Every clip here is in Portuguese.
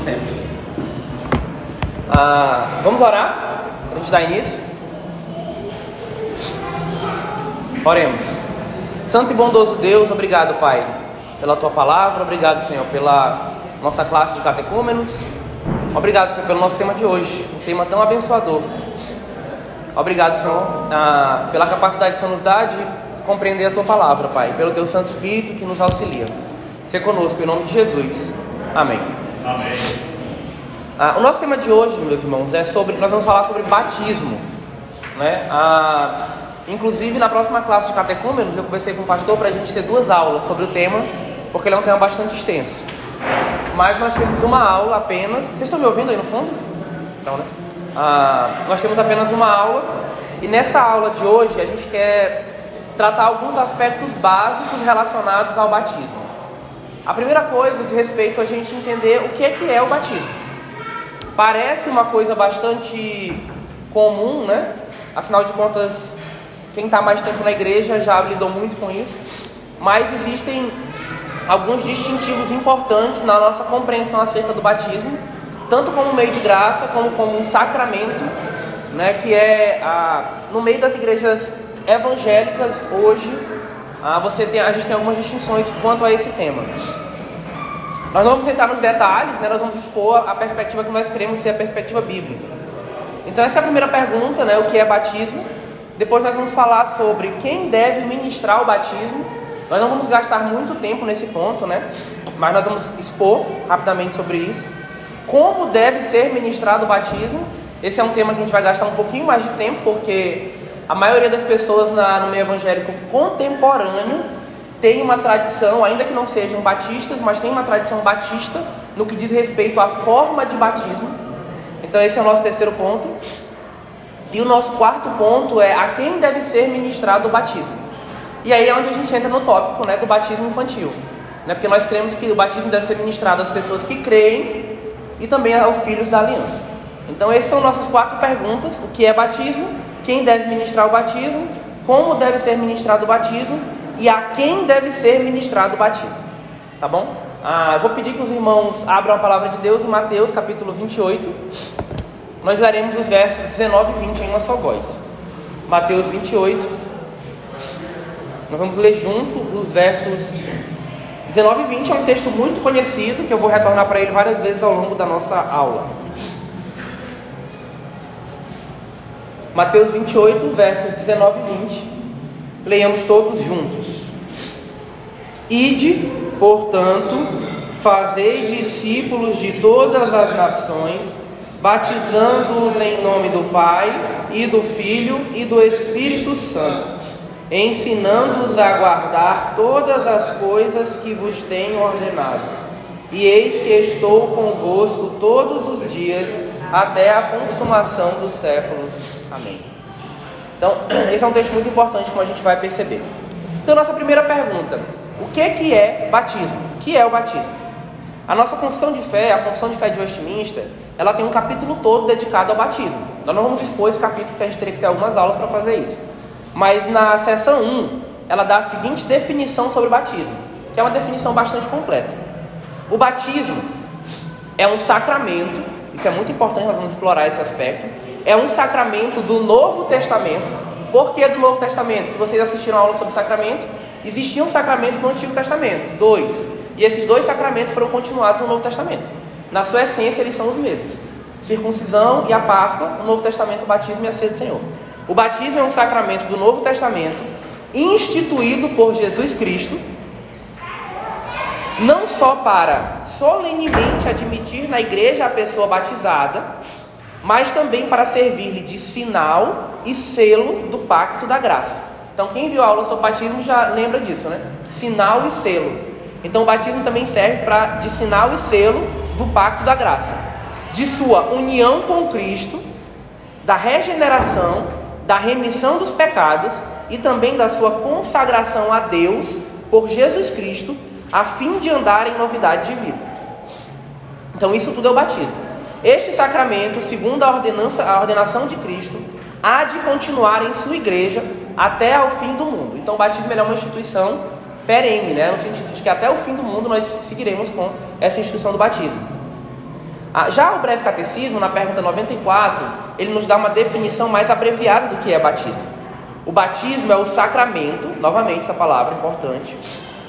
sempre. Ah, vamos orar para a gente dar início? Oremos. Santo e bondoso Deus, obrigado, Pai, pela tua palavra, obrigado, Senhor, pela nossa classe de catecúmenos. Obrigado, Senhor, pelo nosso tema de hoje, um tema tão abençoador. Obrigado, Senhor, ah, pela capacidade que o Senhor nos dá de compreender a tua palavra, Pai, pelo teu Santo Espírito que nos auxilia. Seja conosco, em nome de Jesus. Amém. Amém. Ah, o nosso tema de hoje, meus irmãos, é sobre. Nós vamos falar sobre batismo. Né? Ah, inclusive, na próxima classe de catecúmenos, eu conversei com o pastor para a gente ter duas aulas sobre o tema, porque ele é um tema bastante extenso. Mas nós temos uma aula apenas. Vocês estão me ouvindo aí no fundo? Então, né? Ah, nós temos apenas uma aula, e nessa aula de hoje a gente quer tratar alguns aspectos básicos relacionados ao batismo. A primeira coisa diz respeito a gente entender o que é, que é o batismo. Parece uma coisa bastante comum, né? Afinal de contas, quem está mais tempo na igreja já lidou muito com isso. Mas existem alguns distintivos importantes na nossa compreensão acerca do batismo, tanto como meio de graça, como como um sacramento, né? Que é a, no meio das igrejas evangélicas hoje, ah, você tem, a gente tem algumas distinções quanto a esse tema. Nós não vamos entrar nos detalhes, né? nós vamos expor a perspectiva que nós queremos ser a perspectiva bíblica. Então essa é a primeira pergunta, né? o que é batismo. Depois nós vamos falar sobre quem deve ministrar o batismo. Nós não vamos gastar muito tempo nesse ponto, né? mas nós vamos expor rapidamente sobre isso. Como deve ser ministrado o batismo. Esse é um tema que a gente vai gastar um pouquinho mais de tempo, porque a maioria das pessoas na, no meio evangélico contemporâneo tem uma tradição, ainda que não sejam batistas, mas tem uma tradição batista no que diz respeito à forma de batismo. Então, esse é o nosso terceiro ponto. E o nosso quarto ponto é a quem deve ser ministrado o batismo. E aí é onde a gente entra no tópico né, do batismo infantil. Né, porque nós cremos que o batismo deve ser ministrado às pessoas que creem e também aos filhos da aliança. Então, essas são nossas quatro perguntas: o que é batismo, quem deve ministrar o batismo, como deve ser ministrado o batismo e a quem deve ser ministrado o batismo. Tá bom? Ah, eu vou pedir que os irmãos abram a palavra de Deus em Mateus capítulo 28. Nós leremos os versos 19 e 20 em uma só voz. Mateus 28. Nós vamos ler junto os versos 19 e 20. É um texto muito conhecido que eu vou retornar para ele várias vezes ao longo da nossa aula. Mateus 28, versos 19 e 20. Leiamos todos juntos. Ide, portanto, fazei discípulos de todas as nações, batizando-os em nome do Pai e do Filho e do Espírito Santo, ensinando-os a guardar todas as coisas que vos tenho ordenado. E eis que estou convosco todos os dias até a consumação do século. Amém. Então, esse é um texto muito importante, como a gente vai perceber. Então, nossa primeira pergunta: o que, que é batismo? O que é o batismo? A nossa confissão de fé, a confissão de fé de Westminster, ela tem um capítulo todo dedicado ao batismo. Nós não vamos expor esse capítulo, porque a gente teria que ter algumas aulas para fazer isso. Mas na seção 1, ela dá a seguinte definição sobre o batismo, que é uma definição bastante completa. O batismo é um sacramento, isso é muito importante, nós vamos explorar esse aspecto é um sacramento do Novo Testamento. Por que do Novo Testamento? Se vocês assistiram a aula sobre sacramento, existiam sacramentos no Antigo Testamento, dois. E esses dois sacramentos foram continuados no Novo Testamento. Na sua essência, eles são os mesmos. Circuncisão e a Páscoa, no Novo Testamento, o batismo e a ceia do Senhor. O batismo é um sacramento do Novo Testamento, instituído por Jesus Cristo, não só para solenemente admitir na igreja a pessoa batizada, mas também para servir-lhe de sinal e selo do pacto da graça. Então, quem viu a aula sobre batismo já lembra disso, né? Sinal e selo. Então, o batismo também serve para de sinal e selo do pacto da graça, de sua união com Cristo, da regeneração, da remissão dos pecados e também da sua consagração a Deus por Jesus Cristo, a fim de andar em novidade de vida. Então, isso tudo é o batismo. Este sacramento, segundo a, ordenança, a ordenação de Cristo, há de continuar em sua igreja até ao fim do mundo. Então, o batismo é uma instituição perene, né? no sentido de que até o fim do mundo nós seguiremos com essa instituição do batismo. Ah, já o breve catecismo, na pergunta 94, ele nos dá uma definição mais abreviada do que é batismo. O batismo é o sacramento, novamente essa palavra importante,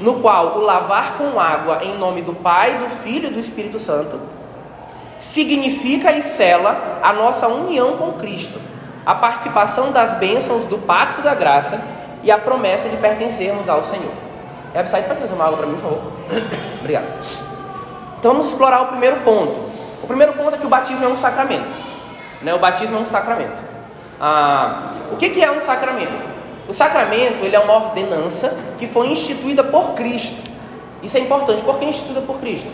no qual o lavar com água em nome do Pai, do Filho e do Espírito Santo significa e sela a nossa união com Cristo, a participação das bênçãos do pacto da graça e a promessa de pertencermos ao Senhor. É sai para uma água para mim, por favor. Obrigado. Então vamos explorar o primeiro ponto. O primeiro ponto é que o batismo é um sacramento. Né? O batismo é um sacramento. Ah, o que, que é um sacramento? O sacramento ele é uma ordenança que foi instituída por Cristo. Isso é importante. Por que instituída por Cristo?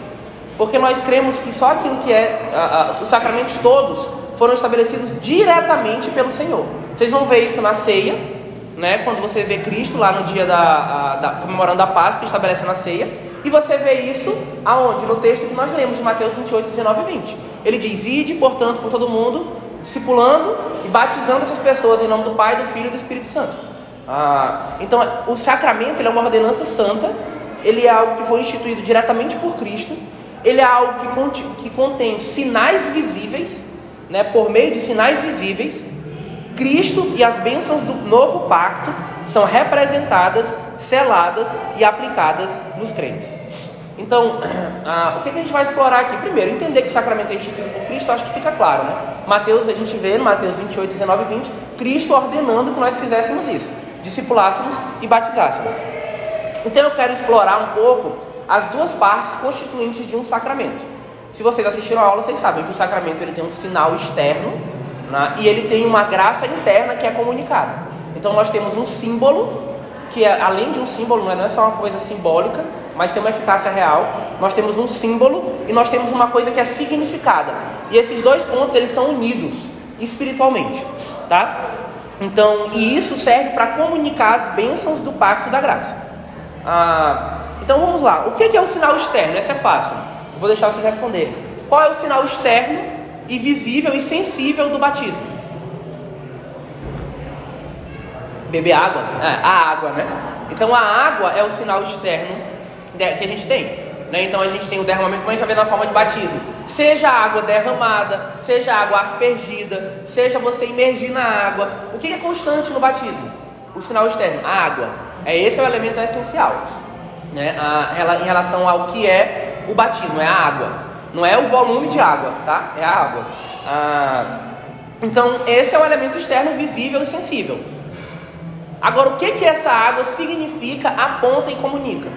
Porque nós cremos que só aquilo que é. A, a, os sacramentos todos foram estabelecidos diretamente pelo Senhor. Vocês vão ver isso na ceia, né? Quando você vê Cristo lá no dia da, a, da comemorando a Páscoa, estabelecendo a ceia. E você vê isso aonde? No texto que nós lemos de Mateus 28, 19 e 20. Ele diz: Ide, portanto, por todo mundo, discipulando e batizando essas pessoas em nome do Pai, do Filho e do Espírito Santo. Ah, então, o sacramento é uma ordenança santa, ele é algo que foi instituído diretamente por Cristo ele é algo que, que contém sinais visíveis, né, por meio de sinais visíveis, Cristo e as bênçãos do novo pacto são representadas, seladas e aplicadas nos crentes. Então, o que, a gente vai explorar aqui? Primeiro, entender que o sacramento é instituído por Cristo, acho que fica claro, né? Mateus, a gente vê no Mateus 28, 19 e 20, Cristo ordenando que nós fizéssemos isso, discipulássemos e batizássemos. Então, eu quero explorar um pouco as duas partes constituintes de um sacramento. Se vocês assistiram a aula, vocês sabem que o sacramento ele tem um sinal externo né, e ele tem uma graça interna que é comunicada. Então nós temos um símbolo que é, além de um símbolo, não é só uma coisa simbólica, mas tem uma eficácia real. Nós temos um símbolo e nós temos uma coisa que é significada. E esses dois pontos eles são unidos espiritualmente, tá? Então, e isso serve para comunicar as bênçãos do pacto da graça. Ah, então vamos lá. O que é o sinal externo? Essa é fácil. vou deixar vocês responderem. Qual é o sinal externo e visível e sensível do batismo? Beber água? É, a água, né? Então a água é o sinal externo que a gente tem. Né? Então a gente tem o derramamento, como a gente vai ver na forma de batismo. Seja água derramada, seja água aspergida, seja você imergir na água. O que é constante no batismo? O sinal externo, a água. É esse é o elemento essencial né, a, em relação ao que é o batismo, é a água. Não é o volume de água, tá? É a água. Ah, então, esse é o elemento externo visível e sensível. Agora, o que, que essa água significa, aponta e comunica?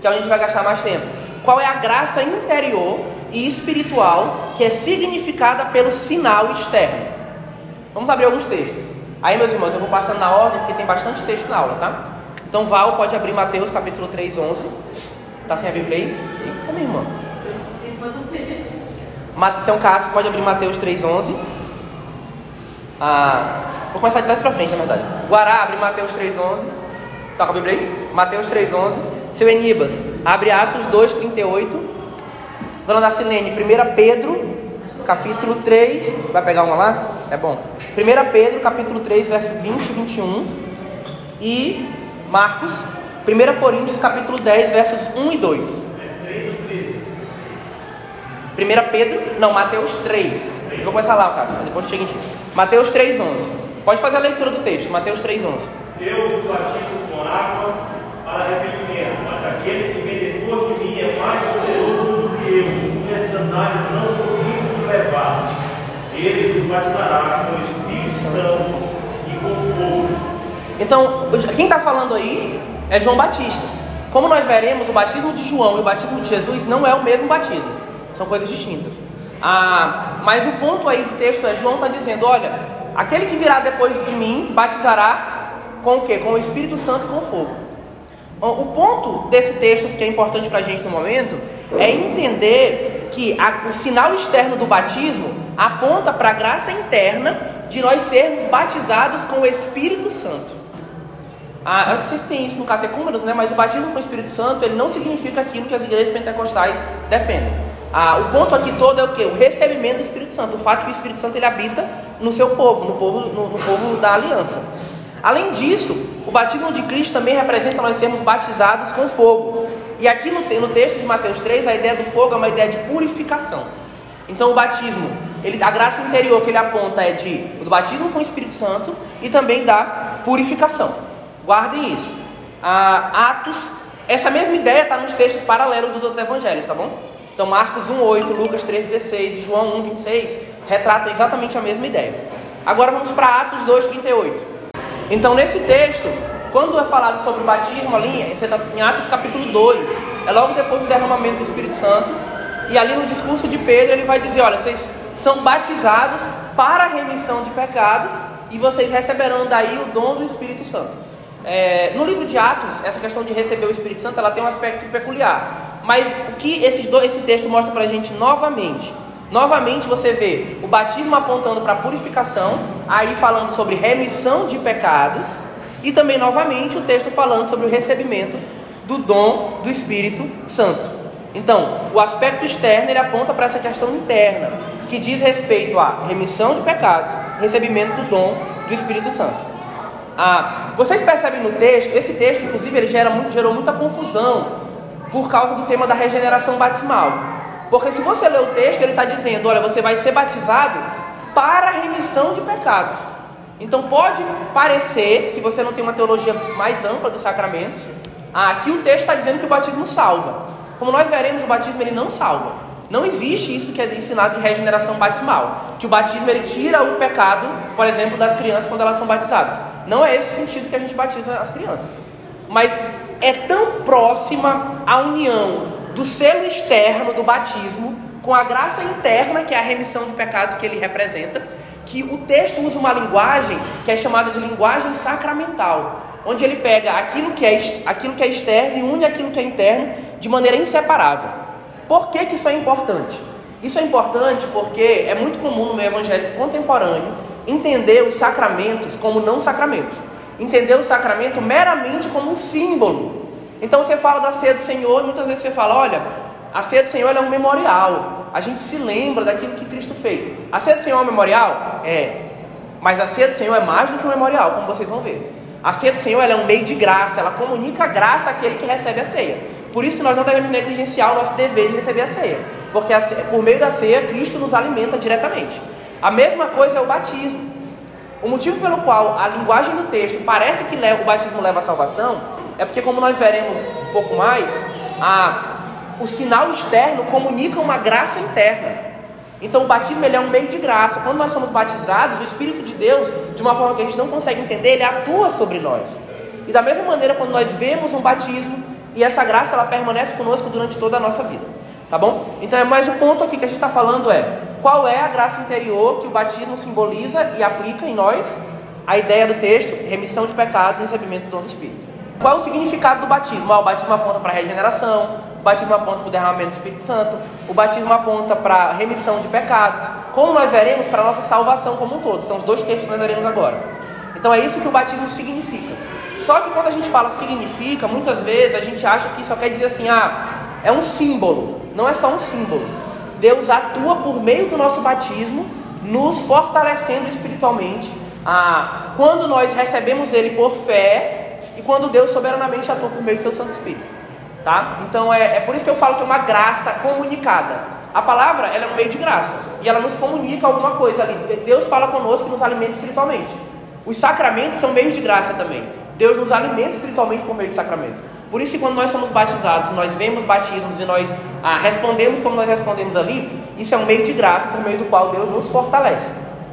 Que é onde a gente vai gastar mais tempo. Qual é a graça interior e espiritual que é significada pelo sinal externo? Vamos abrir alguns textos. Aí, meus irmãos, eu vou passando na ordem porque tem bastante texto na aula, tá? Então Val pode abrir Mateus capítulo 3, 11. Tá sem a Bíblia aí? Eita, minha irmã. Então Cássio pode abrir Mateus 3, 11. Ah, vou começar de trás para frente, na verdade. Guará, abre Mateus 3, 11. Tá com a Bíblia aí? Mateus 3, 11. Seu Enibas, abre Atos 2, 38. Dona da Silene, 1 Pedro, capítulo 3. Vai pegar uma lá? É bom. 1 Pedro, capítulo 3, verso 20 e 21. E Marcos, 1 Coríntios capítulo 10, versos 1 e 2. 1 Pedro, não, Mateus 3. Eu vou começar lá, Cássio, depois chega em. Mateus 3, 11. Pode fazer a leitura do texto, Mateus 3, 11. Eu vos batizo com água para arrependimento, mas aquele que vem depois de mim é mais poderoso do que eu, cujas sandálias não sou digno de levar. Ele vos batizará com o Espírito Santo e com fogo então, quem está falando aí é João Batista. Como nós veremos, o batismo de João e o batismo de Jesus não é o mesmo batismo, são coisas distintas. Ah, mas o ponto aí do texto é: João está dizendo, olha, aquele que virá depois de mim batizará com o que? Com o Espírito Santo e com fogo. O ponto desse texto, que é importante para a gente no momento, é entender que a, o sinal externo do batismo aponta para a graça interna de nós sermos batizados com o Espírito Santo. Ah, acho que vocês têm isso no catecúmenos, né? Mas o batismo com o Espírito Santo ele não significa aquilo que as igrejas pentecostais defendem. Ah, o ponto aqui todo é o que? O recebimento do Espírito Santo, o fato que o Espírito Santo ele habita no seu povo, no povo, no, no povo da aliança. Além disso, o batismo de Cristo também representa nós sermos batizados com fogo. E aqui no, no texto de Mateus 3, a ideia do fogo é uma ideia de purificação. Então o batismo, ele, a graça interior que ele aponta é de do batismo com o Espírito Santo e também da purificação. Guardem isso. Ah, Atos, essa mesma ideia está nos textos paralelos dos outros evangelhos, tá bom? Então Marcos 1,8, Lucas 3,16 e João 1,26 retratam exatamente a mesma ideia. Agora vamos para Atos 2,38. Então nesse texto, quando é falado sobre o batismo ali, tá em Atos capítulo 2, é logo depois do derramamento do Espírito Santo, e ali no discurso de Pedro ele vai dizer: Olha, vocês são batizados para a remissão de pecados e vocês receberão daí o dom do Espírito Santo. É, no livro de Atos, essa questão de receber o Espírito Santo ela tem um aspecto peculiar. Mas o que esses dois, esse texto mostra para a gente novamente? Novamente você vê o batismo apontando para a purificação, aí falando sobre remissão de pecados, e também novamente o texto falando sobre o recebimento do dom do Espírito Santo. Então, o aspecto externo ele aponta para essa questão interna, que diz respeito à remissão de pecados, recebimento do dom do Espírito Santo. Ah, vocês percebem no texto, esse texto, inclusive, ele gera gerou muita confusão por causa do tema da regeneração batismal. Porque se você ler o texto, ele está dizendo: olha, você vai ser batizado para a remissão de pecados. Então pode parecer, se você não tem uma teologia mais ampla dos sacramentos, aqui o texto está dizendo que o batismo salva. Como nós veremos, o batismo ele não salva. Não existe isso que é ensinado de regeneração batismal, que o batismo ele tira o pecado, por exemplo, das crianças quando elas são batizadas. Não é esse sentido que a gente batiza as crianças. Mas é tão próxima a união do selo externo do batismo com a graça interna, que é a remissão de pecados que ele representa, que o texto usa uma linguagem que é chamada de linguagem sacramental, onde ele pega aquilo que é, aquilo que é externo e une aquilo que é interno de maneira inseparável. Por que, que isso é importante? Isso é importante porque é muito comum no meio evangélico contemporâneo entender os sacramentos como não sacramentos. Entender o sacramento meramente como um símbolo. Então você fala da ceia do Senhor e muitas vezes você fala: olha, a ceia do Senhor é um memorial. A gente se lembra daquilo que Cristo fez. A ceia do Senhor é um memorial? É. Mas a ceia do Senhor é mais do que um memorial, como vocês vão ver. A ceia do Senhor é um meio de graça, ela comunica a graça àquele que recebe a ceia. Por isso que nós não devemos negligenciar o nosso dever de receber a ceia. Porque a ceia, por meio da ceia, Cristo nos alimenta diretamente. A mesma coisa é o batismo. O motivo pelo qual a linguagem do texto parece que o batismo leva à salvação é porque, como nós veremos um pouco mais, a, o sinal externo comunica uma graça interna. Então o batismo ele é um meio de graça. Quando nós somos batizados, o Espírito de Deus, de uma forma que a gente não consegue entender, ele atua sobre nós. E da mesma maneira, quando nós vemos um batismo, e essa graça ela permanece conosco durante toda a nossa vida. Tá bom? Então é mais o ponto aqui que a gente está falando é qual é a graça interior que o batismo simboliza e aplica em nós? A ideia do texto, remissão de pecados e recebimento do dom do Espírito. Qual é o significado do batismo? Ah, o batismo aponta para a regeneração, o batismo aponta para o derramamento do Espírito Santo, o batismo aponta para a remissão de pecados, como nós veremos para a nossa salvação como um todo. São os dois textos que nós veremos agora. Então é isso que o batismo significa. Só que quando a gente fala significa, muitas vezes a gente acha que só quer dizer assim, ah, é um símbolo. Não é só um símbolo. Deus atua por meio do nosso batismo, nos fortalecendo espiritualmente. Ah, quando nós recebemos Ele por fé e quando Deus soberanamente atua por meio do seu Santo Espírito. Tá? Então é, é por isso que eu falo que é uma graça comunicada. A palavra ela é um meio de graça e ela nos comunica alguma coisa ali. Deus fala conosco e nos alimenta espiritualmente. Os sacramentos são meios de graça também. Deus nos alimenta espiritualmente por meio de sacramentos. Por isso que quando nós somos batizados, nós vemos batismos e nós ah, respondemos como nós respondemos ali, isso é um meio de graça por meio do qual Deus nos fortalece.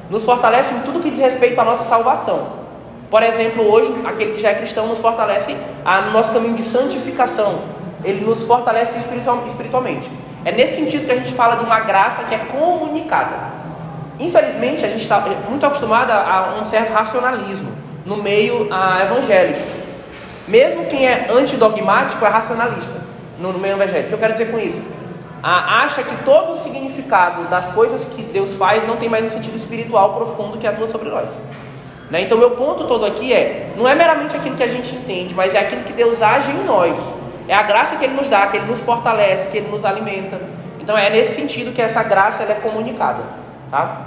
Nos fortalece em tudo que diz respeito à nossa salvação. Por exemplo, hoje, aquele que já é cristão nos fortalece ah, no nosso caminho de santificação, ele nos fortalece espiritual, espiritualmente. É nesse sentido que a gente fala de uma graça que é comunicada. Infelizmente, a gente está muito acostumado a um certo racionalismo no meio ah, evangélico. Mesmo quem é antidogmático é racionalista no, no meio evangélico. O que eu quero dizer com isso? Ah, acha que todo o significado das coisas que Deus faz não tem mais um sentido espiritual profundo que atua sobre nós. Né? Então, meu ponto todo aqui é: não é meramente aquilo que a gente entende, mas é aquilo que Deus age em nós. É a graça que Ele nos dá, que Ele nos fortalece, que Ele nos alimenta. Então é nesse sentido que essa graça é comunicada. Tá?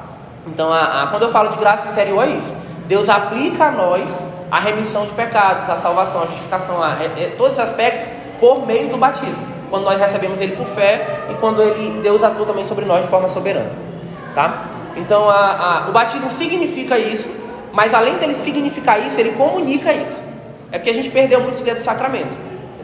Então a, a, quando eu falo de graça interior é isso. Deus aplica a nós a remissão de pecados, a salvação, a justificação, a, a, todos os aspectos por meio do batismo. quando nós recebemos Ele por fé e quando ele, Deus atua também sobre nós de forma soberana. Tá? Então a, a, o batismo significa isso, mas além dele significar isso, ele comunica isso. É porque a gente perdeu muito esse dedo do sacramento.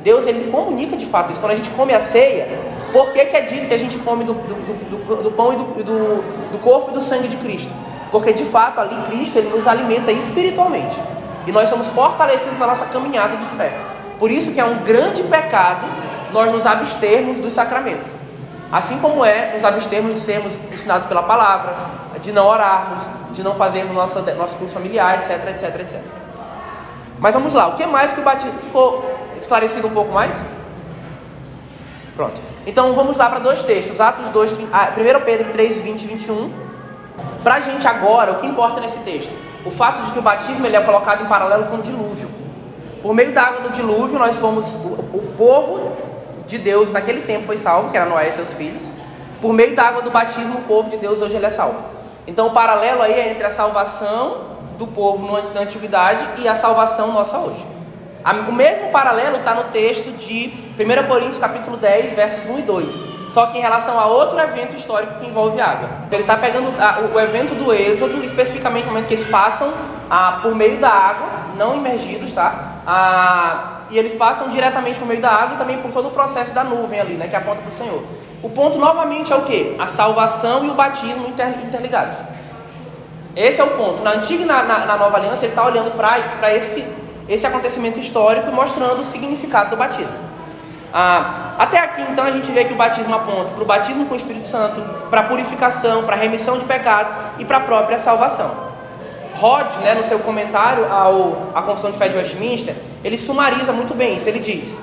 Deus ele comunica de fato isso. Quando a gente come a ceia, por que, que é dito que a gente come do, do, do, do pão e do, do corpo e do sangue de Cristo? Porque de fato ali Cristo ele nos alimenta espiritualmente. E nós somos fortalecidos na nossa caminhada de fé. Por isso que é um grande pecado nós nos abstermos dos sacramentos. Assim como é nos abstermos de sermos ensinados pela palavra, de não orarmos, de não fazermos nosso, nosso curso familiar, etc, etc, etc. Mas vamos lá, o que mais que o batismo ficou esclarecido um pouco mais? Pronto. Então vamos lá para dois textos, Atos 2, 1 Pedro 3, 20 e 21. Para a gente agora, o que importa nesse texto? O fato de que o batismo ele é colocado em paralelo com o dilúvio. Por meio da água do dilúvio, nós fomos, o, o povo de Deus naquele tempo foi salvo, que era Noé e seus filhos. Por meio da água do batismo, o povo de Deus hoje ele é salvo. Então o paralelo aí é entre a salvação do povo na antiguidade e a salvação nossa hoje. O mesmo paralelo está no texto de 1 Coríntios capítulo 10, versos 1 e 2. Só que em relação a outro evento histórico que envolve água. Ele está pegando a, o, evento do Êxodo, especificamente o momento que eles passam a, por meio da água, não imergidos, tá? A, e eles passam diretamente por meio da água e também por todo o processo da nuvem ali, né? Que aponta para o Senhor. O ponto novamente é o que? A salvação e o batismo interligados. Esse é o ponto. Na antiga e na, na, na nova aliança, ele está olhando para esse, esse acontecimento histórico e mostrando o significado do batismo. Ah, até aqui, então, a gente vê que o batismo aponta para o batismo com o Espírito Santo, para a purificação, para a remissão de pecados e para a própria salvação. Rod, né, no seu comentário ao, à Confissão de Fé de Westminster, ele sumariza muito bem isso. Ele diz: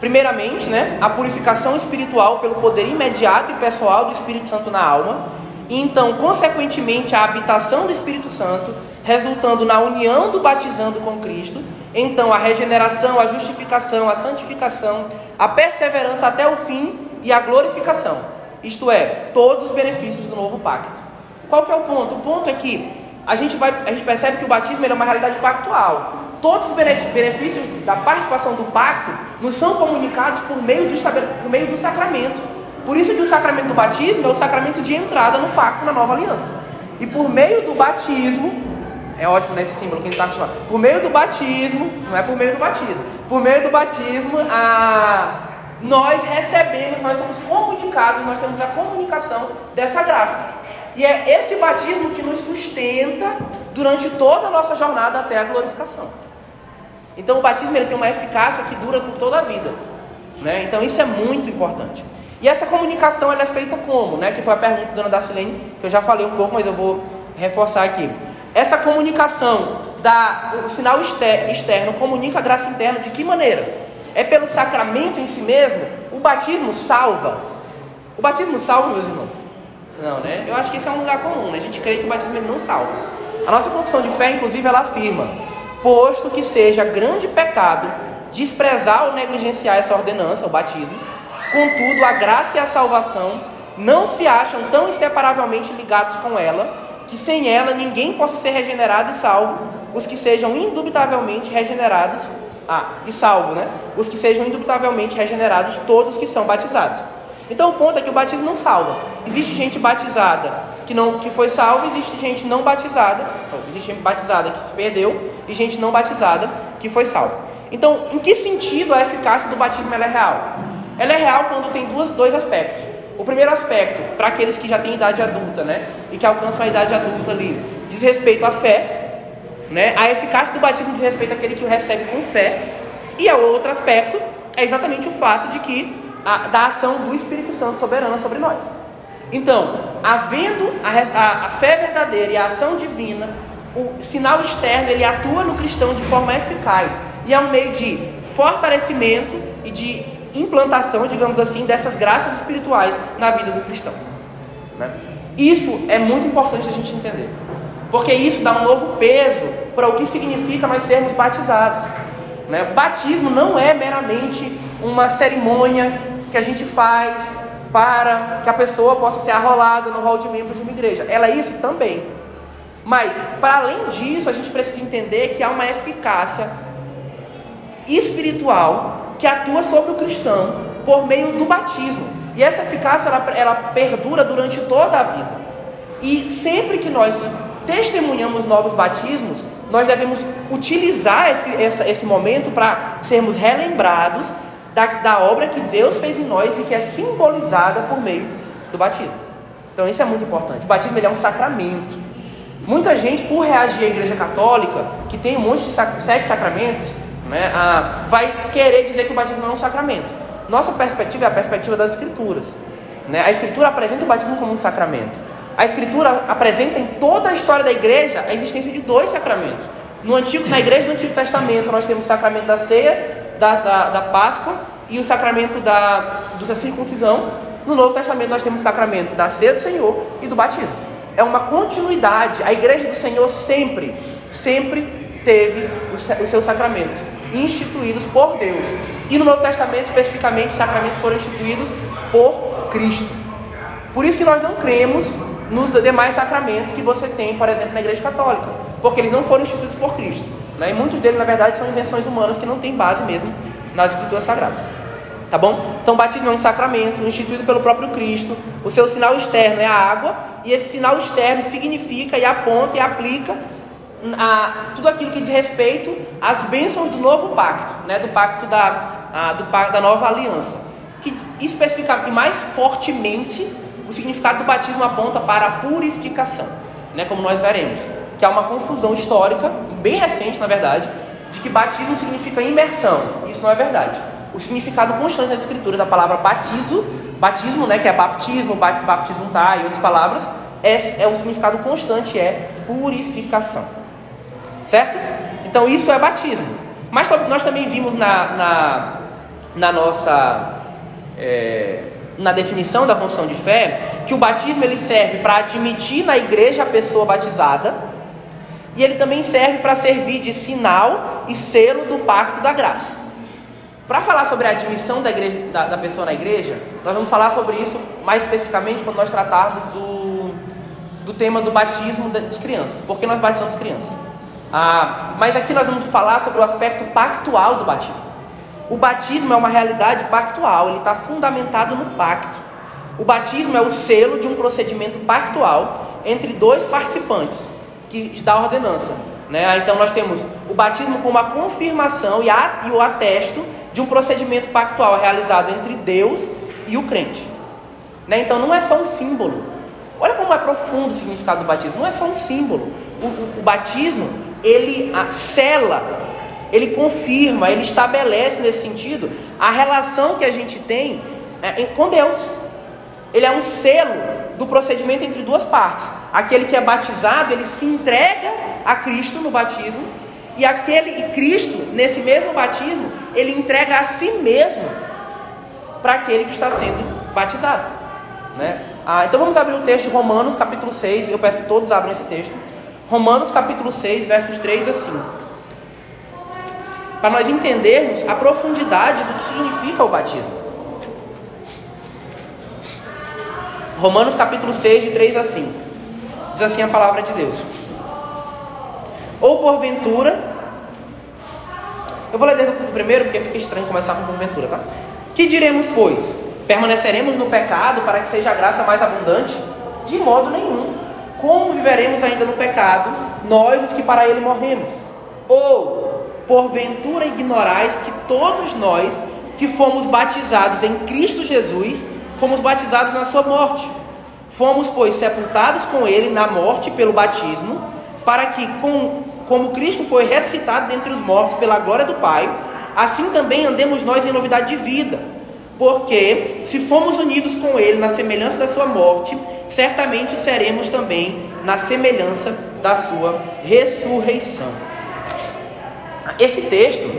primeiramente, né, a purificação espiritual pelo poder imediato e pessoal do Espírito Santo na alma, e então, consequentemente, a habitação do Espírito Santo, resultando na união do batizando com Cristo, então a regeneração, a justificação, a santificação, a perseverança até o fim e a glorificação. Isto é, todos os benefícios do novo pacto. Qual que é o ponto? O ponto é que a gente, vai, a gente percebe que o batismo é uma realidade pactual. Todos os benefícios da participação do pacto nos são comunicados por meio do, por meio do sacramento. Por isso que o sacramento do batismo é o sacramento de entrada no pacto na nova aliança. E por meio do batismo, é ótimo nesse símbolo que a gente está acostumado. Por meio do batismo, não é por meio do batismo, por meio do batismo, a, nós recebemos, nós somos comunicados, nós temos a comunicação dessa graça. E é esse batismo que nos sustenta durante toda a nossa jornada até a glorificação. Então o batismo ele tem uma eficácia que dura por toda a vida. Né? Então isso é muito importante. E essa comunicação ela é feita como? Né? Que foi a pergunta da dona Dacilene, que eu já falei um pouco, mas eu vou reforçar aqui. Essa comunicação, da, o sinal externo comunica a graça interna de que maneira? É pelo sacramento em si mesmo? O batismo salva? O batismo salva, meus irmãos? Não, né? Eu acho que esse é um lugar comum, né? A gente crê que o batismo não salva. A nossa confissão de fé, inclusive, ela afirma: posto que seja grande pecado desprezar ou negligenciar essa ordenança, o batismo, contudo, a graça e a salvação não se acham tão inseparavelmente ligados com ela, que sem ela ninguém possa ser regenerado e salvo, os que sejam indubitavelmente regenerados, ah, e salvo, né? Os que sejam indubitavelmente regenerados, todos que são batizados. Então o ponto é que o batismo não salva. Existe gente batizada que não que foi salva, existe gente não batizada, então, existe gente batizada que se perdeu e gente não batizada que foi salva. Então, em que sentido a eficácia do batismo é real? Ela é real quando tem duas, dois aspectos. O primeiro aspecto, para aqueles que já têm idade adulta, né, e que alcançam a idade adulta ali, diz respeito à fé, né? A eficácia do batismo diz respeito àquele que o recebe com fé. E o outro aspecto é exatamente o fato de que a, da ação do Espírito Santo soberana sobre nós. Então, havendo a, a, a, fé verdadeira e a ação divina, o sinal externo ele atua no cristão de forma eficaz e é um meio de fortalecimento e de implantação, digamos assim, dessas graças espirituais na vida do cristão. Né? Isso é muito importante a gente entender, porque isso dá um novo peso para o que significa nós sermos batizados. Né? Batismo não é meramente uma cerimônia que a gente faz para que a pessoa possa ser arrolada no rol de membros de uma igreja. Ela é isso também. Mas, para além disso, a gente precisa entender que há uma eficácia espiritual que atua sobre o cristão por meio do batismo. E essa eficácia ela, ela perdura durante toda a vida. E sempre que nós testemunhamos novos batismos, nós devemos utilizar esse, essa, esse momento para sermos relembrados da, da obra que Deus fez em nós e que é simbolizada por meio do batismo. Então isso é muito importante. O batismo ele é um sacramento. Muita gente, por reagir à igreja católica, que tem um monte de sac sete sacramentos, né, ah, vai querer dizer que o batismo não é um sacramento. Nossa perspectiva é a perspectiva das escrituras. Né? A escritura apresenta o batismo como um sacramento. A escritura apresenta em toda a história da igreja a existência de dois sacramentos. No antigo, na igreja do Antigo Testamento, nós temos o sacramento da ceia, da, da, da Páscoa e o sacramento da, da circuncisão. No Novo Testamento, nós temos o sacramento da ceia do Senhor e do batismo. É uma continuidade. A igreja do Senhor sempre, sempre teve os, os seus sacramentos instituídos por Deus. E no Novo Testamento, especificamente, os sacramentos foram instituídos por Cristo. Por isso que nós não cremos nos demais sacramentos que você tem, por exemplo, na Igreja Católica, porque eles não foram instituídos por Cristo. Né? E muitos deles, na verdade, são invenções humanas que não têm base mesmo nas Escrituras Sagradas. Tá bom? Então, batismo é um sacramento instituído pelo próprio Cristo. O seu sinal externo é a água, e esse sinal externo significa e aponta e aplica a, tudo aquilo que diz respeito às bênçãos do novo pacto, né? do pacto da, a, do da nova aliança. Que especificamente e mais fortemente o significado do batismo aponta para a purificação, né, como nós veremos, que há uma confusão histórica, bem recente na verdade, de que batismo significa imersão. Isso não é verdade. O significado constante da escritura da palavra batizo, batismo, né, que é baptismo, baptizuntar e outras palavras, é, é o significado constante é purificação. Certo? Então isso é batismo. Mas nós também vimos na, na, na nossa é, na definição da confissão de fé que o batismo ele serve para admitir na igreja a pessoa batizada e ele também serve para servir de sinal e selo do pacto da graça. Para falar sobre a admissão da, igreja, da, da, pessoa na igreja, nós vamos falar sobre isso mais especificamente quando nós tratarmos do, do tema do batismo das crianças, porque nós batizamos crianças. Ah, mas aqui nós vamos falar sobre o aspecto pactual do batismo. O batismo é uma realidade pactual, ele está fundamentado no pacto. O batismo é o selo de um procedimento pactual entre dois participantes que dá ordenança. Né? Então nós temos o batismo como a confirmação e, a, e o atesto de um procedimento pactual realizado entre Deus e o crente. Né? Então não é só um símbolo. Olha como é profundo o significado do batismo. Não é só um símbolo. O, o, o batismo ele sela ele confirma, ele estabelece nesse sentido a relação que a gente tem é, com Deus. Ele é um selo do procedimento entre duas partes. Aquele que é batizado, ele se entrega a Cristo no batismo, e aquele e Cristo, nesse mesmo batismo, ele entrega a si mesmo para aquele que está sendo batizado. Né? Ah, então vamos abrir o texto de Romanos, capítulo 6. Eu peço que todos abram esse texto. Romanos, capítulo 6, versos 3 a 5 para nós entendermos a profundidade do que significa o batismo. Romanos capítulo 6, de 3 a 5. Diz assim a palavra de Deus. Ou porventura, eu vou ler desde o primeiro, porque fica estranho começar com porventura, tá? Que diremos, pois? Permaneceremos no pecado para que seja a graça mais abundante? De modo nenhum. Como viveremos ainda no pecado, nós os que para ele morremos? Ou porventura ignorais que todos nós que fomos batizados em Cristo Jesus, fomos batizados na sua morte. Fomos, pois, sepultados com ele na morte pelo batismo, para que, com, como Cristo foi ressuscitado dentre os mortos pela glória do Pai, assim também andemos nós em novidade de vida. Porque, se fomos unidos com ele na semelhança da sua morte, certamente o seremos também na semelhança da sua ressurreição. Esse texto,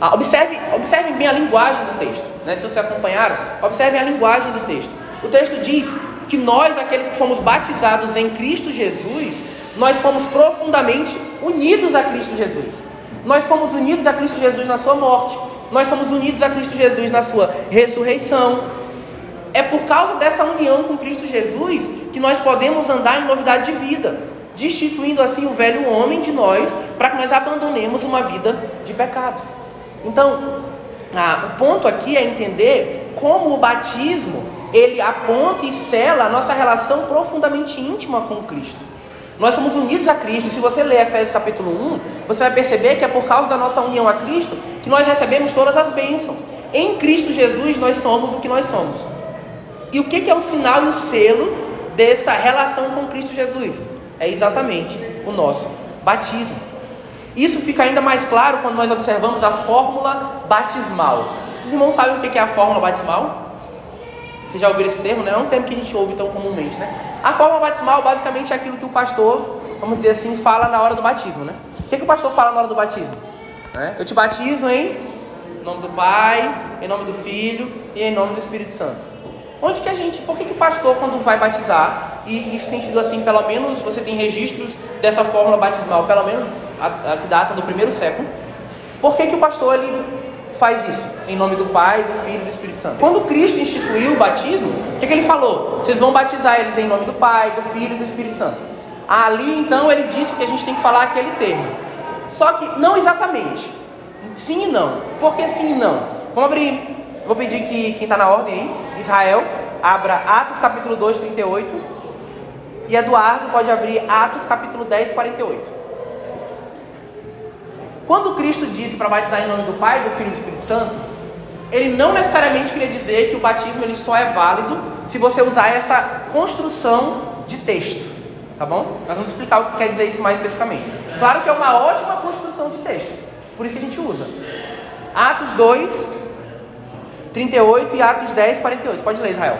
ah, observe, observe bem a linguagem do texto. Né? Se vocês acompanharam, observem a linguagem do texto. O texto diz que nós, aqueles que fomos batizados em Cristo Jesus, nós fomos profundamente unidos a Cristo Jesus. Nós fomos unidos a Cristo Jesus na sua morte. Nós fomos unidos a Cristo Jesus na sua ressurreição. É por causa dessa união com Cristo Jesus que nós podemos andar em novidade de vida destituindo assim o velho homem de nós, para que nós abandonemos uma vida de pecado. Então, ah, o ponto aqui é entender como o batismo, ele aponta e sela a nossa relação profundamente íntima com Cristo. Nós somos unidos a Cristo. Se você ler Efésios capítulo 1, você vai perceber que é por causa da nossa união a Cristo que nós recebemos todas as bênçãos. Em Cristo Jesus nós somos o que nós somos. E o que é o sinal e o selo dessa relação com Cristo Jesus? É exatamente o nosso batismo. Isso fica ainda mais claro quando nós observamos a fórmula batismal. Os irmãos sabem o que é a fórmula batismal? Vocês já ouviram esse termo, né? É um termo que a gente ouve tão comumente, né? A fórmula batismal basicamente é aquilo que o pastor, vamos dizer assim, fala na hora do batismo, né? O que, que o pastor fala na hora do batismo? Né? Eu te batizo em nome do Pai, em nome do Filho e em nome do Espírito Santo. Onde que a gente, por que, que o pastor, quando vai batizar, e isso tem sido assim, pelo menos você tem registros dessa fórmula batismal, pelo menos a, a que data do primeiro século, por que, que o pastor ele faz isso? Em nome do Pai, do Filho e do Espírito Santo. Quando Cristo instituiu o batismo, o que, que ele falou? Vocês vão batizar eles em nome do Pai, do Filho e do Espírito Santo. Ali então ele disse que a gente tem que falar aquele termo. Só que não exatamente. Sim e não. Por que sim e não? Vamos abrir. Vou pedir que quem está na ordem aí, Israel, abra Atos capítulo 2, 38. E Eduardo pode abrir Atos capítulo 10, 48. Quando Cristo disse para batizar em nome do Pai, do Filho e do Espírito Santo, ele não necessariamente queria dizer que o batismo ele só é válido se você usar essa construção de texto, tá bom? Nós vamos explicar o que quer dizer isso mais especificamente. Claro que é uma ótima construção de texto, por isso que a gente usa. Atos 2, 38 e Atos 10, 48. Pode ler, Israel.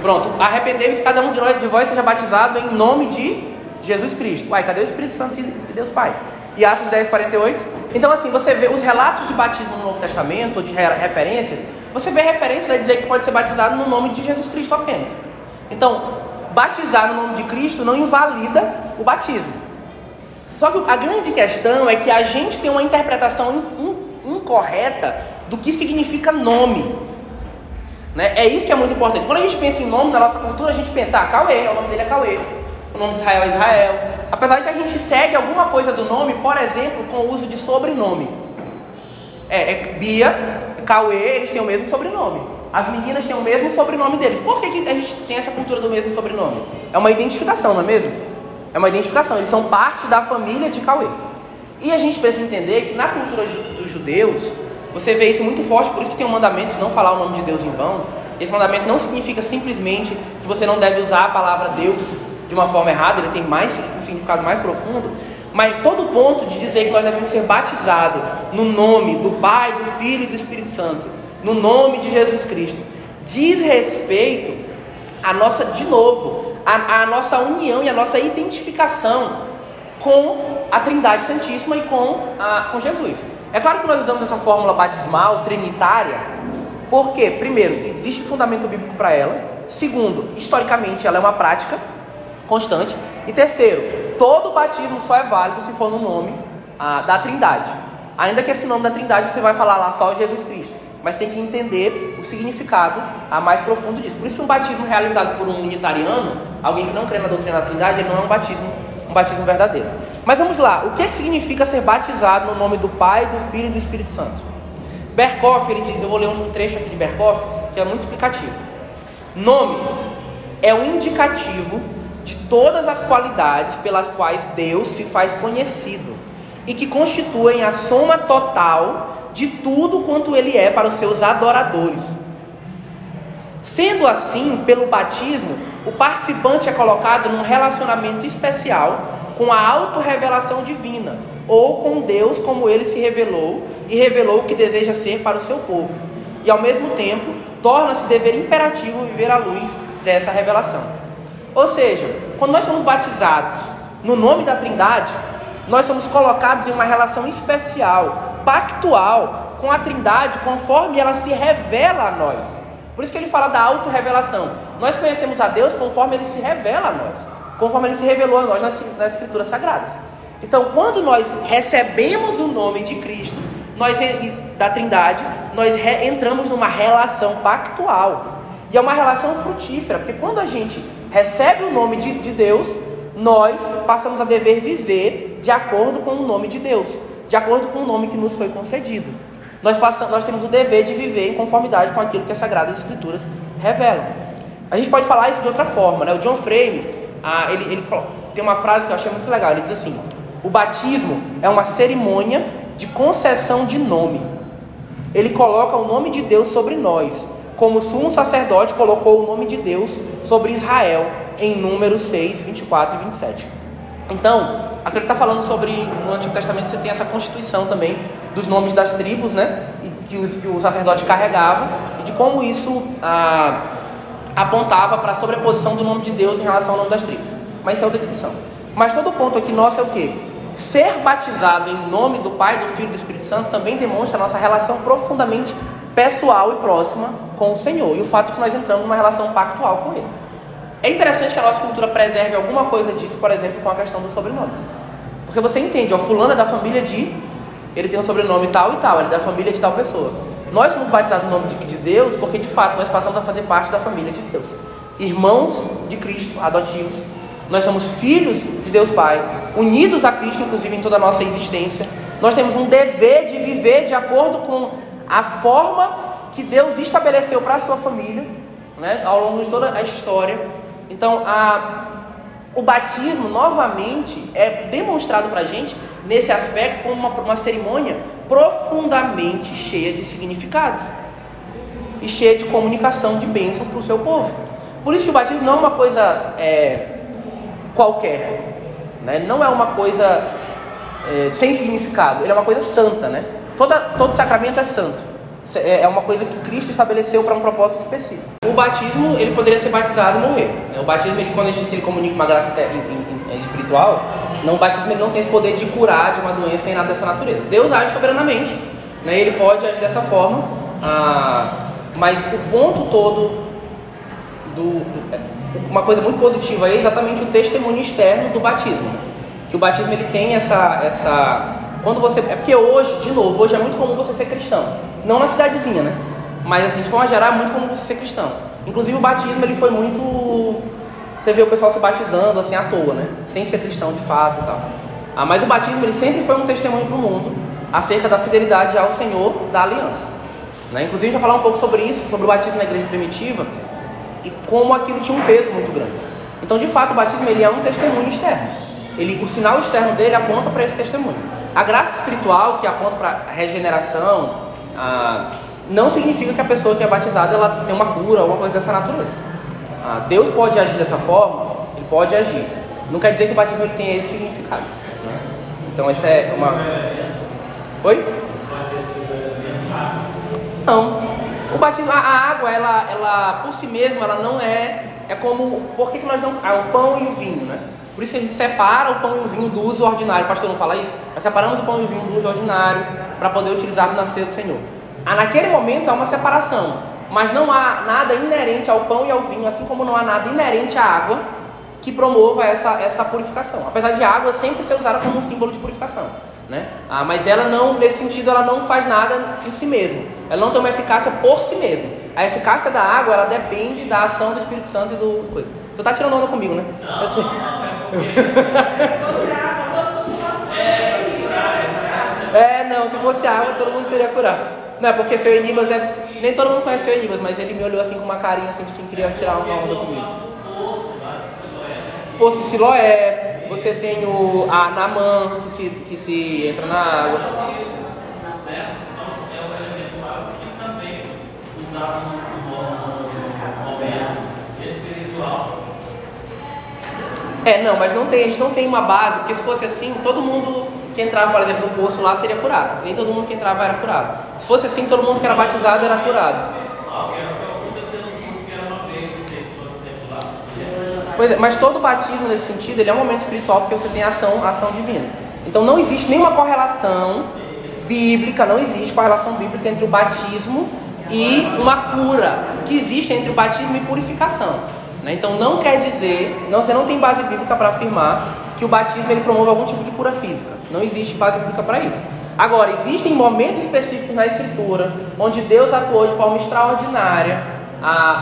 Pronto. Arrependemos cada um de vós seja batizado em nome de Jesus Cristo. Uai, cadê o Espírito Santo de Deus Pai? E Atos 10, 48. Então, assim, você vê os relatos de batismo no Novo Testamento, de referências, você vê referências a dizer que pode ser batizado no nome de Jesus Cristo apenas. Então, batizar no nome de Cristo não invalida o batismo. Só que a grande questão é que a gente tem uma interpretação incorreta do que significa nome. Né? É isso que é muito importante. Quando a gente pensa em nome na nossa cultura, a gente pensa, ah, Cauê, o nome dele é Cauê. O nome de Israel é Israel. Apesar de que a gente segue alguma coisa do nome, por exemplo, com o uso de sobrenome. É, é Bia, Cauê, eles têm o mesmo sobrenome. As meninas têm o mesmo sobrenome deles. Por que, que a gente tem essa cultura do mesmo sobrenome? É uma identificação, não é mesmo? É uma identificação. Eles são parte da família de Cauê. E a gente precisa entender que na cultura dos judeus, você vê isso muito forte, por isso que tem um mandamento de não falar o nome de Deus em vão. Esse mandamento não significa simplesmente que você não deve usar a palavra Deus de uma forma errada, ele tem mais um significado mais profundo. Mas todo o ponto de dizer que nós devemos ser batizados no nome do Pai, do Filho e do Espírito Santo, no nome de Jesus Cristo, diz respeito à nossa, de novo, à, nossa união e à nossa identificação com a Trindade Santíssima e com, a, com Jesus. É claro que nós usamos essa fórmula batismal, trinitária, porque, primeiro, existe fundamento bíblico para ela. Segundo, historicamente, ela é uma prática constante. E terceiro, todo batismo só é válido se for no nome ah, da Trindade. Ainda que esse nome da Trindade você vai falar lá só Jesus Cristo, mas tem que entender o significado a mais profundo disso. Por isso que um batismo realizado por um unitariano, alguém que não crê na doutrina da Trindade, ele não é um batismo, um batismo verdadeiro. Mas vamos lá, o que, é que significa ser batizado no nome do Pai, do Filho e do Espírito Santo? Berkoff, ele diz, eu vou ler um trecho aqui de Berkoff, que é muito explicativo. Nome é um indicativo de todas as qualidades pelas quais Deus se faz conhecido e que constituem a soma total de tudo quanto Ele é para os seus adoradores. Sendo assim, pelo batismo, o participante é colocado num relacionamento especial com a autorrevelação divina, ou com Deus como ele se revelou e revelou o que deseja ser para o seu povo. E ao mesmo tempo, torna-se dever imperativo viver à luz dessa revelação. Ou seja, quando nós somos batizados no nome da Trindade, nós somos colocados em uma relação especial, pactual com a Trindade, conforme ela se revela a nós. Por isso que ele fala da autorrevelação. Nós conhecemos a Deus conforme ele se revela a nós, conforme ele se revelou a nós nas, nas Escrituras Sagradas. Então, quando nós recebemos o nome de Cristo, nós da Trindade, nós entramos numa relação pactual. E é uma relação frutífera, porque quando a gente recebe o nome de, de Deus, nós passamos a dever viver de acordo com o nome de Deus, de acordo com o nome que nos foi concedido. nós, passamos, nós temos o dever de viver em conformidade com aquilo que as Sagradas Escrituras revelam. A gente pode falar isso de outra forma, né? O John Frame, ah, ele, ele tem uma frase que eu achei muito legal. Ele diz assim: o batismo é uma cerimônia de concessão de nome. Ele coloca o nome de Deus sobre nós, como o sumo sacerdote colocou o nome de Deus sobre Israel, em Números 6, 24 e 27. Então, aqui ele está falando sobre, no Antigo Testamento você tem essa constituição também dos nomes das tribos, né? Que, os, que o sacerdote carregava, e de como isso ah, apontava para a sobreposição do nome de Deus em relação ao nome das tribos. Mas isso é outra discussão. Mas todo ponto aqui nosso é o quê? Ser batizado em nome do Pai, do Filho e do Espírito Santo também demonstra nossa relação profundamente pessoal e próxima com o Senhor. E o fato de que nós entramos numa relação pactual com Ele. É interessante que a nossa cultura preserve alguma coisa disso, por exemplo, com a questão dos sobrenomes. Porque você entende, ó, fulano é da família de. Ele tem um sobrenome tal e tal, ele é da família de tal pessoa. Nós somos batizados no nome de Deus porque de fato nós passamos a fazer parte da família de Deus. Irmãos de Cristo, adotivos. Nós somos filhos de Deus Pai, unidos a Cristo, inclusive, em toda a nossa existência. Nós temos um dever de viver de acordo com a forma que Deus estabeleceu para a sua família, né, ao longo de toda a história. Então, a, o batismo, novamente, é demonstrado para a gente, nesse aspecto, como uma, uma cerimônia profundamente cheia de significados e cheia de comunicação de bênçãos para o seu povo. Por isso que o batismo não é uma coisa é, qualquer, né? não é uma coisa é, sem significado, ele é uma coisa santa. Né? Toda, todo sacramento é santo. É, é uma coisa que Cristo estabeleceu para um propósito específico. O batismo, ele poderia ser batizado e morrer. Né? O batismo, ele, quando a gente diz que ele comunica uma graça espiritual, não, o batismo ele não tem esse poder de curar de uma doença nem nada dessa natureza. Deus age soberanamente, né? ele pode agir dessa forma, ah, mas o ponto todo do, do, é, uma coisa muito positiva é exatamente o testemunho externo do batismo. Que o batismo ele tem essa, essa quando você é porque hoje, de novo, hoje é muito comum você ser cristão, não na cidadezinha, né? Mas assim, de forma geral, é muito comum você ser cristão. Inclusive o batismo ele foi muito você vê o pessoal se batizando assim à toa, né? Sem ser cristão de fato e tal. Ah, mas o batismo ele sempre foi um testemunho para o mundo acerca da fidelidade ao Senhor da aliança. Né? Inclusive, a gente vai falar um pouco sobre isso, sobre o batismo na igreja primitiva e como aquilo tinha um peso muito grande. Então, de fato, o batismo ele é um testemunho externo. Ele, o sinal externo dele aponta para esse testemunho. A graça espiritual que aponta para a regeneração ah, não significa que a pessoa que é batizada ela tem uma cura alguma coisa dessa natureza. Ah, Deus pode agir dessa forma, ele pode agir. Não quer dizer que o batismo tenha esse significado. Né? Então essa é uma. Oi? Não. O batismo, a, água, ela, ela por si mesma, ela não é. É como. Por que, que nós não. Ah, o pão e o vinho, né? Por isso que a gente separa o pão e o vinho do uso ordinário. O pastor não fala isso? Nós separamos o pão e o vinho do uso ordinário para poder utilizar no nascer do Senhor. Ah, naquele momento há uma separação. Mas não há nada inerente ao pão e ao vinho, assim como não há nada inerente à água que promova essa, essa purificação. Apesar de a água sempre ser usada como um símbolo de purificação. Né? Ah, mas ela não, nesse sentido, ela não faz nada em si mesma. Ela não tem uma eficácia por si mesma. A eficácia da água, ela depende da ação do Espírito Santo e do coisa. Você está tirando onda comigo, né? Não, Eu sei. é, não, se fosse água, todo mundo seria curado. Não, é porque seu Enibas é. Nem todo mundo conhece seu Enibas, mas ele me olhou assim com uma carinha assim de quem queria tirar uma onda comigo. Poço de Siloé, você tem o a Namã que se, que se entra na água. É, não, mas não tem, a gente não tem uma base, porque se fosse assim, todo mundo que entrava, por exemplo, no poço lá seria curado. Nem todo mundo que entrava era curado. Se fosse assim, todo mundo que era batizado era curado. Pois é, mas todo batismo nesse sentido, ele é um momento espiritual porque você tem ação, ação divina. Então não existe nenhuma correlação bíblica, não existe correlação bíblica entre o batismo e uma cura. que existe entre o batismo e purificação. Né? Então não quer dizer, não, você não tem base bíblica para afirmar que o batismo ele promove algum tipo de cura física. Não existe base bíblica para isso. Agora, existem momentos específicos na Escritura onde Deus atuou de forma extraordinária,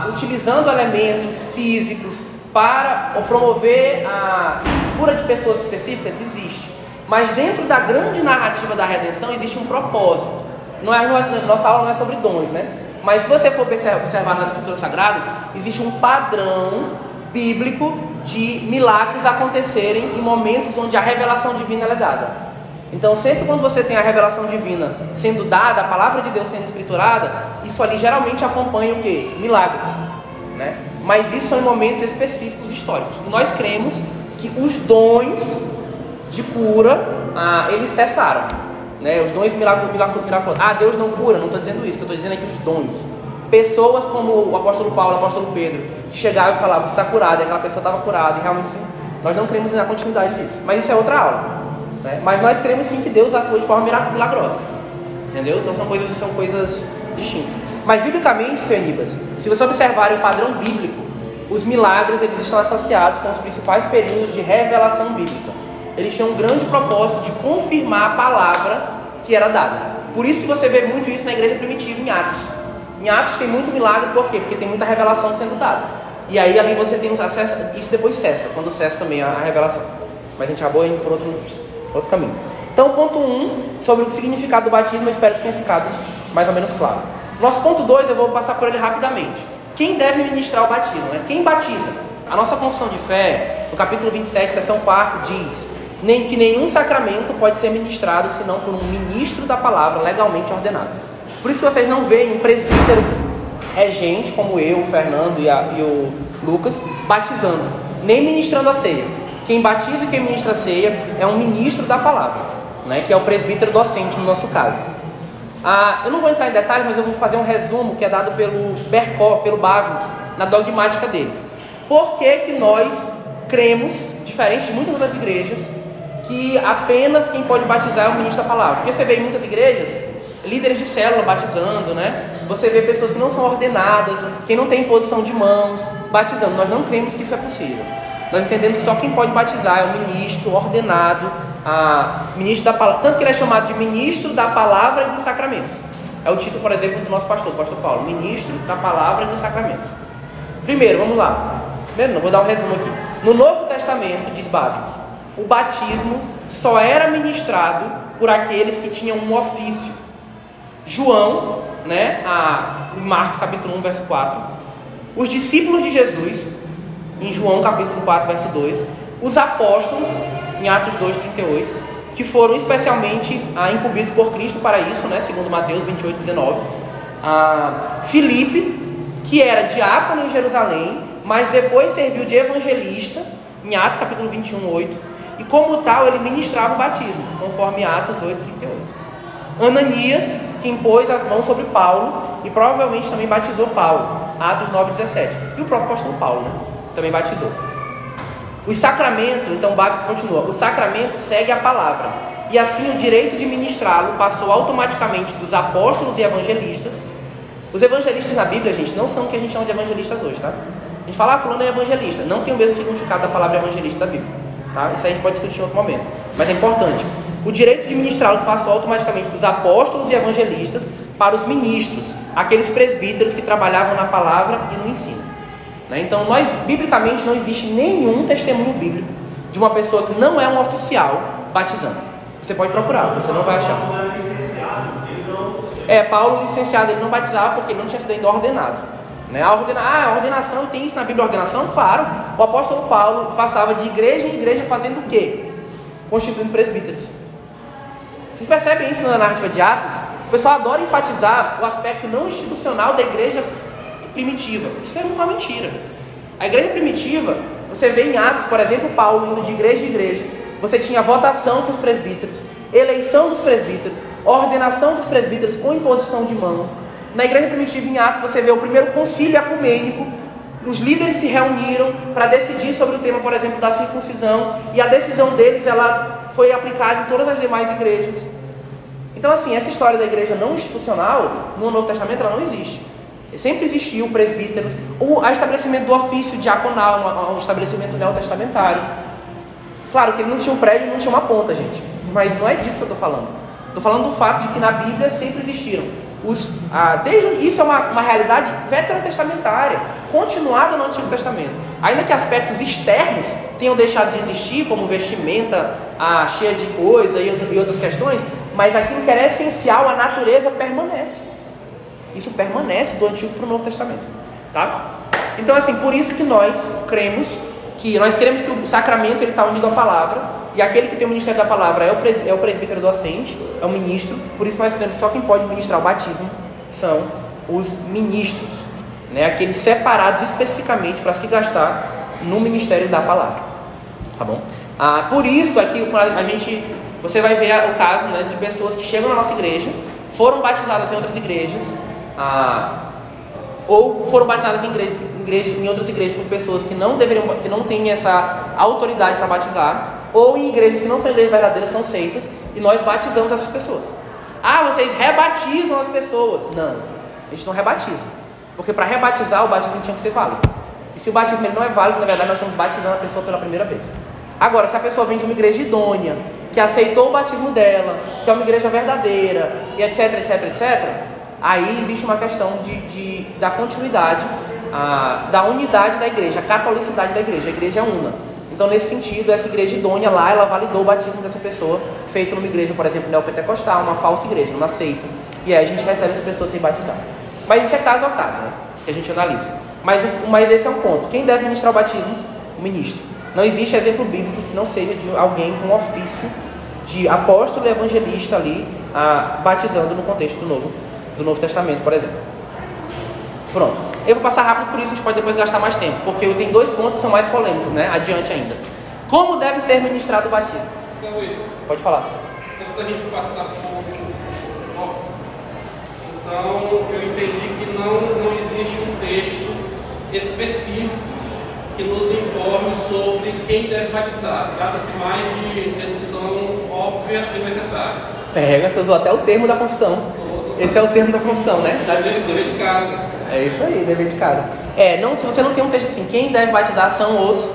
utilizando elementos físicos para promover a cura de pessoas específicas. Existe. Mas dentro da grande narrativa da redenção existe um propósito. Não é, é, nossa aula não é sobre dons, né? Mas se você for observar nas escrituras sagradas, existe um padrão bíblico de milagres acontecerem em momentos onde a revelação divina é dada. Então, sempre quando você tem a revelação divina sendo dada, a palavra de Deus sendo escriturada, isso ali geralmente acompanha o que? Milagres. Né? Mas isso são em momentos específicos históricos. Nós cremos que os dons de cura, ah, eles cessaram. Né? Os dons miraculosos. Miraculo, ah, Deus não cura, não estou dizendo isso, eu estou dizendo é que os dons. Pessoas como o apóstolo Paulo, o apóstolo Pedro, que chegavam e falavam, você está curado, e aquela pessoa estava curada, e realmente sim. Nós não cremos na continuidade disso. Mas isso é outra aula. Né? Mas nós cremos sim que Deus atua de forma milagrosa. Entendeu? Então são coisas, são coisas distintas. Mas biblicamente, Senhor Anibas, se você observar o padrão bíblico, os milagres eles estão associados com os principais períodos de revelação bíblica. Eles têm um grande propósito de confirmar a palavra que era dada. Por isso que você vê muito isso na igreja primitiva em Atos. Em Atos tem muito milagre, por quê? Porque tem muita revelação sendo dada. E aí ali você tem acesso, isso depois cessa, quando cessa também a, revelação. Mas a gente acabou indo por outro, outro caminho. Então, ponto 1, um, sobre o significado do batismo, eu espero que tenha ficado mais ou menos claro. Nosso ponto 2, eu vou passar por ele rapidamente. Quem deve ministrar o batismo? Né? Quem batiza? A nossa confissão de fé, no capítulo 27, seção 4, diz nem que nenhum sacramento pode ser ministrado senão por um ministro da palavra legalmente ordenado. Por isso que vocês não veem um presbítero regente como eu, o Fernando e, a, e o Lucas batizando, nem ministrando a ceia. Quem batiza e quem ministra a ceia é um ministro da palavra, né, que é o presbítero docente no nosso caso. Ah, eu não vou entrar em detalhes, mas eu vou fazer um resumo que é dado pelo Berkov, pelo Bavinck, na dogmática deles. Por que, que nós cremos, diferente de muitas outras igrejas, que apenas quem pode batizar é o ministro da palavra? Porque você vê em muitas igrejas líderes de célula batizando, né? Você vê pessoas que não são ordenadas, quem não tem posição de mãos, batizando. Nós não cremos que isso é possível. Nós entendemos que só quem pode batizar é o ministro ordenado, a ministro da palavra, tanto que ele é chamado de ministro da palavra e dos sacramentos. É o título, por exemplo, do nosso pastor, o pastor Paulo, ministro da palavra e dos sacramentos. Primeiro, vamos lá. Primeiro, vou dar um resumo aqui. No Novo Testamento, diz Bavinck, o batismo só era ministrado por aqueles que tinham um ofício. João, né, a, em Marcos capítulo 1, verso 4, os discípulos de Jesus, em João capítulo 4, verso 2, os apóstolos, em Atos 2, 38, que foram especialmente ah, incumbidos por Cristo para isso, né, segundo Mateus 28, 19. Ah, Filipe, que era diácono em Jerusalém, mas depois serviu de evangelista, em Atos capítulo 21, 8. Como tal, ele ministrava o batismo, conforme Atos 8, 38. Ananias, que impôs as mãos sobre Paulo e provavelmente também batizou Paulo, Atos 9, 17. E o próprio apóstolo Paulo, né? Também batizou. Os sacramentos, então Bávico continua, o sacramento segue a palavra. E assim o direito de ministrá-lo passou automaticamente dos apóstolos e evangelistas. Os evangelistas na Bíblia, gente, não são o que a gente chama de evangelistas hoje, tá? A gente fala, ah, fulano é evangelista. Não tem o mesmo significado da palavra evangelista da Bíblia. Tá? Isso a gente pode discutir em outro momento. Mas é importante. O direito de ministrá-los passou automaticamente dos apóstolos e evangelistas para os ministros, aqueles presbíteros que trabalhavam na palavra e no ensino. Né? Então, nós, biblicamente, não existe nenhum testemunho bíblico de uma pessoa que não é um oficial batizando. Você pode procurar, você não vai achar. É, Paulo, licenciado, ele não batizava porque ele não tinha sido ainda ordenado. Né? A, ordena... ah, a ordenação, tem isso na Bíblia, ordenação? Claro. O apóstolo Paulo passava de igreja em igreja fazendo o quê? Constituindo presbíteros. Vocês percebem isso na narrativa de Atos? O pessoal adora enfatizar o aspecto não institucional da igreja primitiva. Isso é uma mentira. A igreja primitiva, você vê em Atos, por exemplo, Paulo indo de igreja em igreja. Você tinha votação para os presbíteros, eleição dos presbíteros, ordenação dos presbíteros com imposição de mão. Na igreja primitiva, em Atos, você vê o primeiro concílio ecumênico. Os líderes se reuniram para decidir sobre o tema, por exemplo, da circuncisão, e a decisão deles ela foi aplicada em todas as demais igrejas. Então, assim, essa história da igreja não institucional no Novo Testamento ela não existe. Sempre existiu presbíteros, o estabelecimento do ofício diaconal, um, estabelecimento neotestamentário. Claro que ele não tinha um prédio, não tinha uma ponta, gente. Mas não é disso que eu estou falando. Estou falando do fato de que na Bíblia sempre existiram. Os, ah, desde, isso é uma, uma realidade veterotestamentária, continuada no Antigo Testamento. Ainda que aspectos externos tenham deixado de existir, como vestimenta ah, cheia de coisa e, e outras questões, mas aquilo que era essencial, a natureza permanece. Isso permanece do Antigo para o Novo Testamento, tá? Então, assim, por isso que nós cremos que nós queremos que o sacramento ele está unido à palavra e aquele que tem o ministério da palavra é o, pres, é o presbítero docente, é o ministro. Por isso nós cremos que só quem pode ministrar o batismo são os ministros, né? Aqueles separados especificamente para se gastar no ministério da palavra, tá bom? Ah, por isso aqui a gente, você vai ver o caso né, de pessoas que chegam na nossa igreja, foram batizadas em outras igrejas, ah, ou foram batizadas em, igrejas, em, outras igrejas por pessoas que não deveriam, que não têm essa autoridade para batizar, ou em igrejas que não são igrejas verdadeiras, são seitas, e nós batizamos essas pessoas. Ah, vocês rebatizam as pessoas. Não, a gente não rebatiza. Porque para rebatizar o batismo tinha que ser válido. E se o batismo não é válido, na verdade nós estamos batizando a pessoa pela primeira vez. Agora, se a pessoa vem de uma igreja idônea, que aceitou o batismo dela, que é uma igreja verdadeira, e etc, etc, etc, aí existe uma questão de, de da continuidade, a, da unidade da igreja, a catolicidade da igreja. A igreja é una. Então, nesse sentido, essa igreja idônea lá, ela validou o batismo dessa pessoa, feito numa igreja, por exemplo, neopentecostal, uma falsa igreja, uma seita. E aí a gente recebe essa pessoa sem batizar. Mas isso é caso a caso, né? Que a gente analisa. Mas, mas esse é um ponto. Quem deve ministrar o batismo? O ministro. Não existe exemplo bíblico que não seja de alguém com ofício de apóstolo e evangelista ali, ah, batizando no contexto do Novo, do Novo Testamento, por exemplo. Pronto. Eu vou passar rápido por isso, a gente pode depois gastar mais tempo, porque tem dois pontos que são mais polêmicos, né? Adiante ainda. Como deve ser ministrado o batismo? Pode falar. Antes da gente passar por. Então, eu entendi que não, não existe um texto específico que nos informe sobre quem deve batizar. Trata-se mais de dedução óbvia e necessária. Pega, você usou até o termo da confissão. Esse é o termo da confissão, né? Da dever de casa. É isso aí, dever de casa. É, não, se você não tem um texto assim, quem deve batizar são os.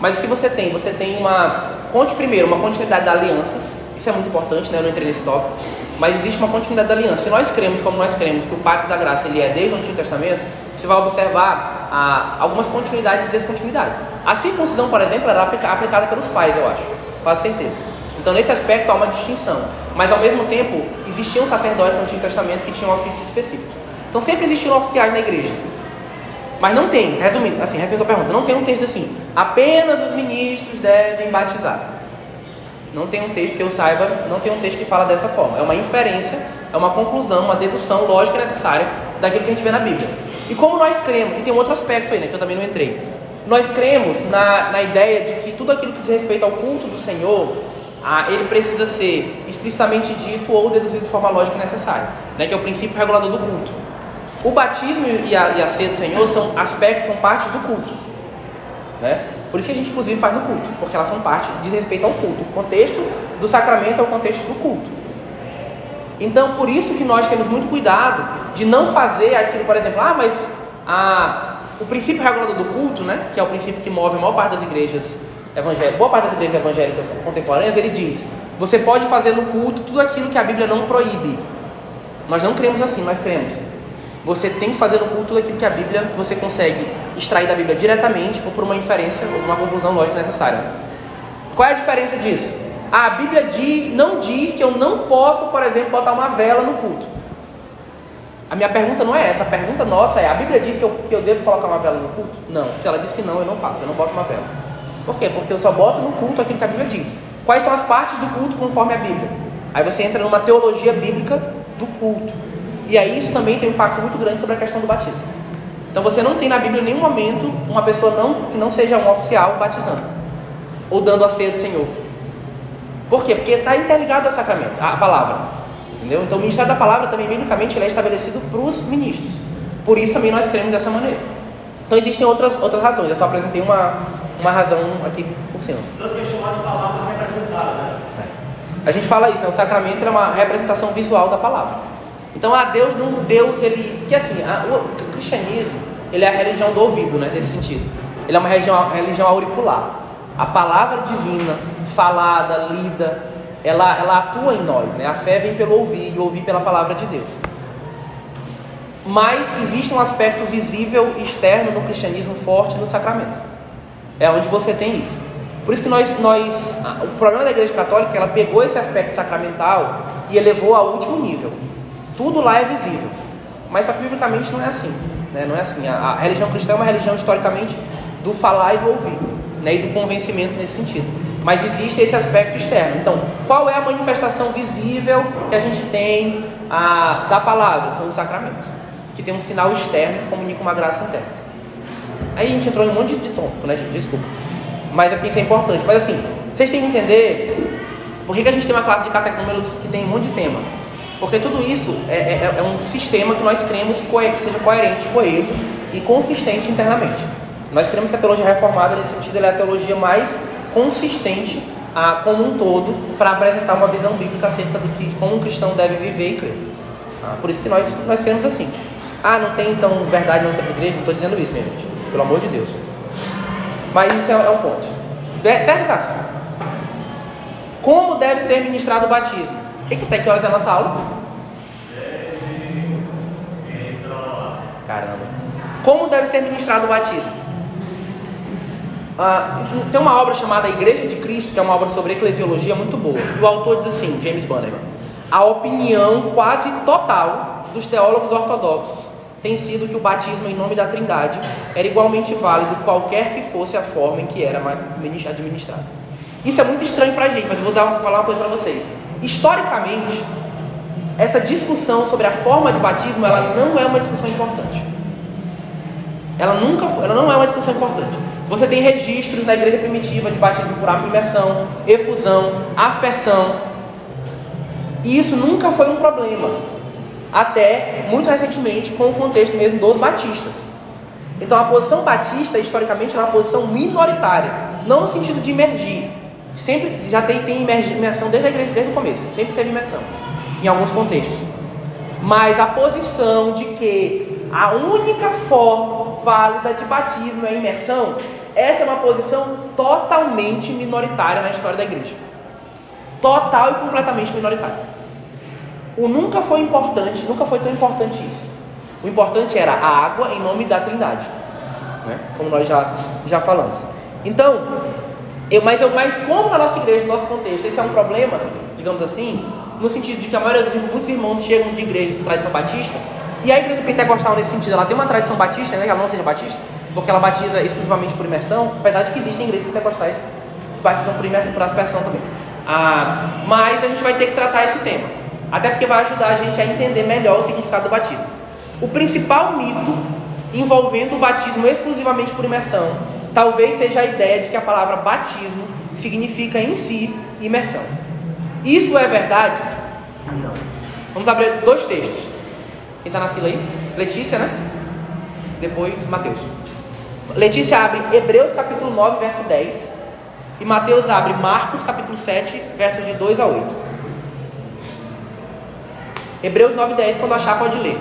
Mas o que você tem? Você tem uma. Conte primeiro, uma continuidade da aliança. Isso é muito importante, né? Eu não entrei nesse tópico. Mas existe uma continuidade da aliança. Se nós cremos, como nós cremos, que o pacto da graça ele é desde o Antigo Testamento, você vai observar ah, algumas continuidades e descontinuidades. A circuncisão, por exemplo, era aplicada pelos pais, eu acho, quase certeza. Então, nesse aspecto, há uma distinção. Mas, ao mesmo tempo, existiam sacerdotes no Antigo Testamento que tinham ofícios específicos. Então, sempre existiam oficiais na igreja. Mas não tem, resumindo, assim, resumindo a pergunta, não tem um texto assim, apenas os ministros devem batizar. Não tem um texto que eu saiba, não tem um texto que fala dessa forma. É uma inferência, é uma conclusão, uma dedução lógica necessária daquilo que a gente vê na Bíblia. E como nós cremos, e tem um outro aspecto aí, né, que eu também não entrei. Nós cremos na, na ideia de que tudo aquilo que diz respeito ao culto do Senhor, ah, ele precisa ser explicitamente dito ou deduzido de forma lógica necessária, né, que é o princípio regulador do culto. O batismo e a, e a ceia do Senhor são aspectos, são partes do culto. Né? Por isso que a gente, inclusive, faz no culto, porque elas são parte, diz respeito ao culto. O contexto do sacramento é o contexto do culto. Então, por isso que nós temos muito cuidado de não fazer aquilo, por exemplo, ah, mas a, o princípio regulador do culto, né, que é o princípio que move a maior parte das igrejas evangélicas, boa parte das igrejas evangélicas contemporâneas, ele diz: você pode fazer no culto tudo aquilo que a Bíblia não proíbe. Nós não cremos assim, nós cremos. Você tem que fazer no culto tudo aquilo que a Bíblia você consegue extrair da Bíblia diretamente ou por uma inferência ou uma conclusão lógica necessária. Qual é a diferença disso? A Bíblia diz, não diz que eu não posso, por exemplo, botar uma vela no culto. A minha pergunta não é essa, a pergunta nossa é: a Bíblia diz que eu, que eu devo colocar uma vela no culto? Não. Se ela diz que não, eu não faço, eu não boto uma vela. Por quê? Porque eu só boto no culto aquilo que a Bíblia diz. Quais são as partes do culto conforme a Bíblia? Aí você entra numa teologia bíblica do culto. E aí isso também tem um impacto muito grande sobre a questão do batismo. Então você não tem na Bíblia em nenhum momento uma pessoa não, que não seja um oficial batizando ou dando a ceia do Senhor. Por quê? Porque está interligado ao sacramento, a palavra. Entendeu? Então o ministério da palavra também, biblicamente, é estabelecido para os ministros. Por isso também nós cremos dessa maneira. Então existem outras, outras razões. Eu só apresentei uma, uma razão aqui por cima. Tanto que é chamado palavra representada, né? É. A gente fala isso, né? o sacramento é uma representação visual da palavra. Então, a Deus não, Deus ele, que assim, a, o, o, cristianismo, ele é a religião do ouvido, né, nesse sentido. Ele é uma religião, religião auricular. A palavra divina, falada, lida, ela, ela atua em nós, né? A fé vem pelo ouvir e ouvir pela palavra de Deus. Mas existe um aspecto visível externo no cristianismo forte nos sacramentos. É onde você tem isso. Por isso que nós, nós o problema da Igreja Católica é ela pegou esse aspecto sacramental e elevou ao último nível. Tudo lá é visível. Mas só que biblicamente não é assim. Né? Não é assim. A, a, religião cristã é uma religião historicamente do falar e do ouvir, né? e do convencimento nesse sentido. Mas existe esse aspecto externo. Então, qual é a manifestação visível que a gente tem a, da palavra? São os sacramentos, que tem um sinal externo que comunica uma graça interna. Aí a gente entrou em um monte de tópico, né? Desculpa. Mas aqui isso é importante. Mas assim, vocês têm que entender por que, que a gente tem uma classe de catecúmenos que tem um monte de tema. Porque tudo isso é, é, é um sistema que nós cremos que seja coerente, coeso e consistente internamente. Nós cremos que a teologia reformada, nesse sentido, é a teologia mais consistente ah, como um todo para apresentar uma visão bíblica acerca do que, de como um cristão deve viver e crer. Ah, por isso que nós, nós cremos assim. Ah, não tem então verdade em outras igrejas? Não estou dizendo isso, minha gente. Pelo amor de Deus. Mas isso é, é um ponto. Certo, Cássio? Como deve ser ministrado o batismo? Que, que até que horas é a nossa aula? Caramba. Como deve ser ministrado o batismo? Ah, tem uma obra chamada Igreja de Cristo, que é uma obra sobre eclesiologia muito boa. E o autor diz assim, James Bannerman, a opinião quase total dos teólogos ortodoxos tem sido que o batismo em nome da Trindade era igualmente válido qualquer que fosse a forma em que era administrado. Isso é muito estranho para a gente, mas eu vou dar, falar uma coisa para vocês. Historicamente, essa discussão sobre a forma de batismo, ela não é uma discussão importante. Ela nunca, ela não é uma discussão importante. Você tem registros na igreja primitiva de batismo por imersão, efusão, aspersão. E isso nunca foi um problema. Até muito recentemente, com o contexto mesmo dos batistas. Então a posição batista, historicamente, é uma posição minoritária. Não no sentido de emergir, Sempre já tem, tem imersão desde a igreja, desde o começo. Sempre teve imersão. Em alguns contextos. Mas a posição de que a única forma válida de batismo é imersão, essa é uma posição totalmente minoritária na história da igreja. Total e completamente minoritária. O nunca foi importante, nunca foi tão importante isso. O importante era a água em nome da Trindade, né? como nós já, já falamos. Então, eu, mas, eu, mas como na nossa igreja, no nosso contexto, esse é um problema, digamos assim, no sentido de que a maioria dos muitos irmãos chegam de igrejas de tradição batista, e a igreja pentecostal nesse sentido, ela tem uma tradição batista, né, que ela não seja batista, porque ela batiza exclusivamente por imersão, apesar de que existem igrejas pentecostais que batizam por, imersão, por aspersão também. Ah, mas a gente vai ter que tratar esse tema, até porque vai ajudar a gente a entender melhor o significado do batismo. O principal mito envolvendo o batismo exclusivamente por imersão talvez seja a ideia de que a palavra batismo significa em si imersão. Isso é verdade? Não. Vamos abrir dois textos. Quem está na fila aí? Letícia, né? Depois Mateus. Letícia abre Hebreus capítulo 9, verso 10. E Mateus abre Marcos capítulo 7, versos de 2 a 8. Hebreus 9, 10, quando achar, pode ler.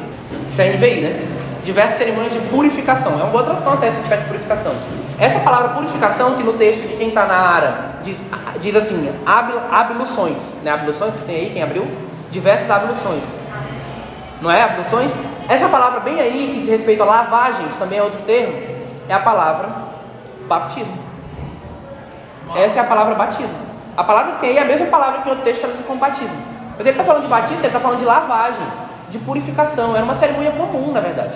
Isso é NVI, né? Diversas cerimônias de purificação. É uma boa tradução até esse aspecto de purificação. Essa palavra purificação, que no texto de quem está na Ara, diz, diz assim, abluções. Né? Abluções que tem aí, quem abriu? Diversas abluções. Não é? Abluções? Essa palavra bem aí, que diz respeito a lavagens, também é outro termo, é a palavra baptismo. Essa é a palavra batismo. A palavra que tem aí é a mesma palavra que o texto traduz como batismo. Mas ele está falando de batismo, ele está falando de lavagem, de purificação. Era uma cerimônia comum, na verdade.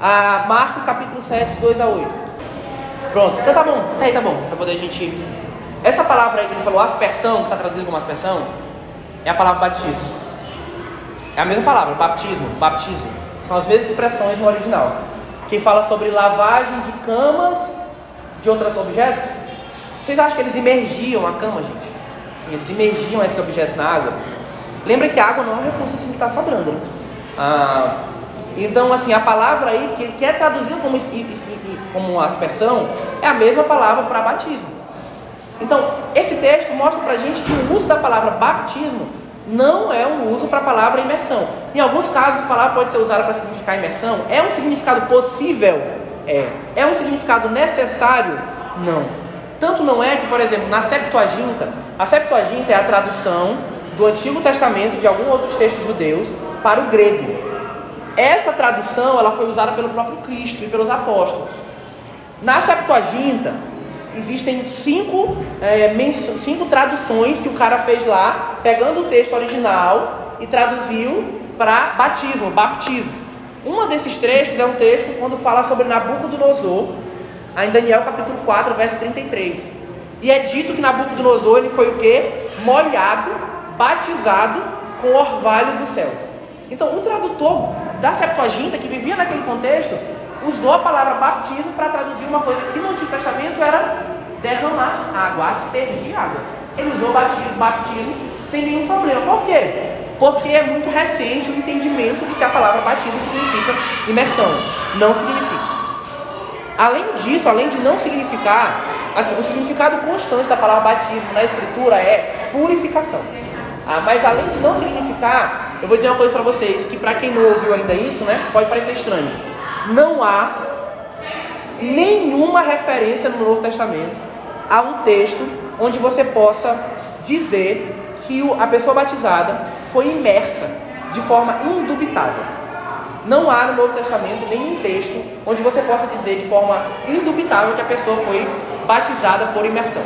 A Marcos capítulo 7, 2 a 8. Pronto, então tá bom, tá aí, tá bom, para poder a gente. Essa palavra aí que ele falou, aspersão, que está traduzido como aspersão, é a palavra batismo. É a mesma palavra, batismo, baptismo. São as mesmas expressões no original. Que fala sobre lavagem de camas de outros objetos. Vocês acham que eles imergiam a cama, gente? Sim, eles imergiam esses objetos na água. Lembra que a água não é um recurso assim que está sobrando, né? Ah, então, assim, a palavra aí que ele quer traduzir como como aspersão, é a mesma palavra para batismo. Então, esse texto mostra para a gente que o uso da palavra batismo não é um uso para a palavra imersão. Em alguns casos, a palavra pode ser usada para significar imersão. É um significado possível? É. É um significado necessário? Não. Tanto não é que, por exemplo, na Septuaginta, a Septuaginta é a tradução do Antigo Testamento de alguns outros textos judeus para o grego. Essa tradução ela foi usada pelo próprio Cristo e pelos apóstolos. Na Septuaginta, existem cinco, é, cinco traduções que o cara fez lá, pegando o texto original e traduziu para batismo, baptismo. Uma desses trechos é um texto quando fala sobre Nabucodonosor, em Daniel capítulo 4, verso 33. E é dito que Nabucodonosor ele foi o que? Molhado, batizado com o orvalho do céu. Então, o tradutor da Septuaginta, que vivia naquele contexto, usou a palavra batismo para traduzir uma coisa que no Antigo Testamento era derramar água, aspergir água. Ele usou batismo, batismo sem nenhum problema. Por quê? Porque é muito recente o entendimento de que a palavra batismo significa imersão. Não significa. Além disso, além de não significar, assim, o significado constante da palavra batismo na escritura é purificação. Ah, mas além de não significar, eu vou dizer uma coisa para vocês, que para quem não ouviu ainda isso, né, pode parecer estranho. Não há nenhuma referência no Novo Testamento a um texto onde você possa dizer que a pessoa batizada foi imersa de forma indubitável. Não há no Novo Testamento nenhum texto onde você possa dizer de forma indubitável que a pessoa foi batizada por imersão.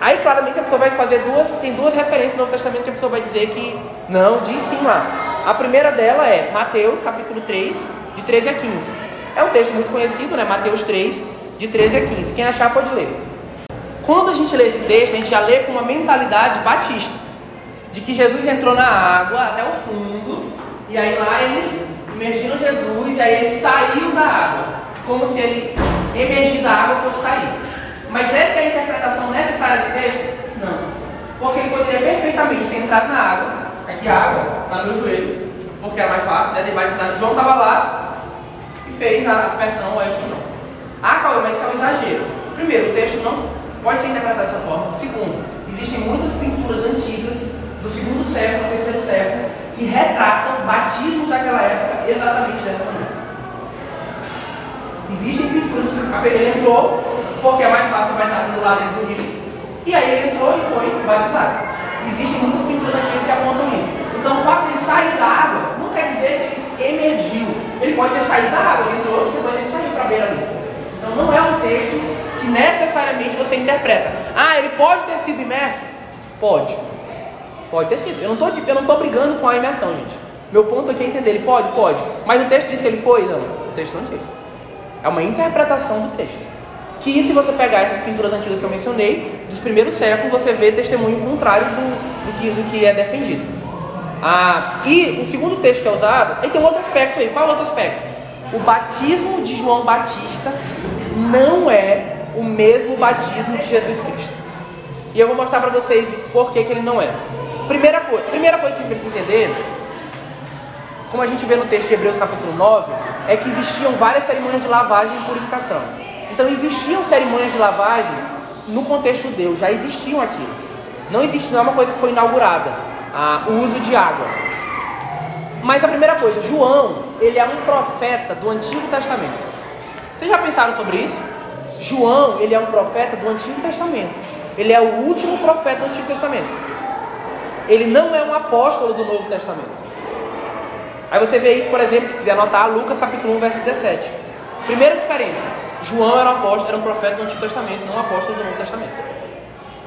Aí claramente a pessoa vai fazer duas, tem duas referências no Novo Testamento que a pessoa vai dizer que não, diz sim lá. A primeira dela é Mateus capítulo 3, de 13 a 15. É um texto muito conhecido, né? Mateus 3, de 13 a 15. Quem achar pode ler. Quando a gente lê esse texto, a gente já lê com uma mentalidade batista, de que Jesus entrou na água até o fundo, e aí lá eles imergiram Jesus, e aí ele saiu da água, como se ele emergir da água fosse sair. Mas essa é a interpretação necessária do texto? Não. Porque ele poderia perfeitamente ter entrado na água, aqui a água, está no meu joelho, porque é mais fácil, né? Ele batizado. João estava lá e fez a aspersão ou a efusão. Ah, Cauê, mas isso é um exagero. Primeiro, o texto não pode ser interpretado dessa forma. Segundo, existem muitas pinturas antigas do segundo século, terceiro século, que retratam batismos daquela época exatamente dessa maneira. Existem pinturas, ele entrou, porque é mais fácil batizar do lado do rio, e aí ele entrou e foi batizado. Existem muitas pinturas antigas que apontam isso. Então o fato de ele sair da água não quer dizer que ele emergiu. Ele pode ter saído da água, ele entrou e depois ele saiu para a beira ali. Então não é um texto que necessariamente você interpreta. Ah, ele pode ter sido imerso? Pode. Pode ter sido. Eu não estou eu não brigando com a imersão, gente. Meu ponto aqui é entender. Ele pode? Pode. Mas o texto diz que ele foi? Não. O texto não diz. É uma interpretação do texto. Que se você pegar essas pinturas antigas que eu mencionei, dos primeiros séculos, você vê testemunho contrário do, do, que, do que é defendido. Ah, e o segundo texto que é usado, aí tem um outro aspecto aí. Qual é o outro aspecto? O batismo de João Batista não é o mesmo batismo de Jesus Cristo. E eu vou mostrar para vocês por que, que ele não é. Primeira coisa, primeira coisa que você precisa entender, como a gente vê no texto de Hebreus capítulo 9, é que existiam várias cerimônias de lavagem e purificação. Então existiam cerimônias de lavagem no contexto judeu, já existiam aquilo. Não existe, não é uma coisa que foi inaugurada, a, o uso de água. Mas a primeira coisa, João, ele é um profeta do Antigo Testamento. Vocês já pensaram sobre isso? João, ele é um profeta do Antigo Testamento. Ele é o último profeta do Antigo Testamento. Ele não é um apóstolo do Novo Testamento. Aí você vê isso, por exemplo, que quiser anotar, Lucas capítulo 1, verso 17. Primeira diferença, João era um apóstolo, era um profeta do Antigo Testamento, não um apóstolo do Novo Testamento.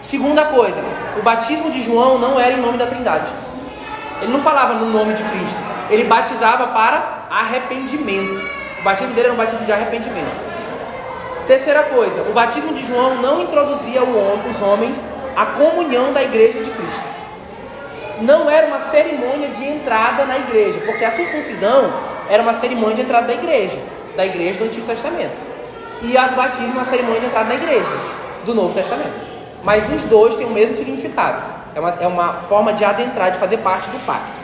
Segunda coisa, o batismo de João não era em nome da Trindade. Ele não falava no nome de Cristo. Ele batizava para arrependimento. O batismo dele era um batismo de arrependimento. Terceira coisa, o batismo de João não introduzia os homens à comunhão da igreja de Cristo. Não era uma cerimônia de entrada na igreja, porque a circuncisão era uma cerimônia de entrada da igreja, da igreja do Antigo Testamento. E do batismo é uma cerimônia de entrada na igreja, do Novo Testamento. Mas os dois têm o mesmo significado. É uma, é uma forma de adentrar, de fazer parte do pacto.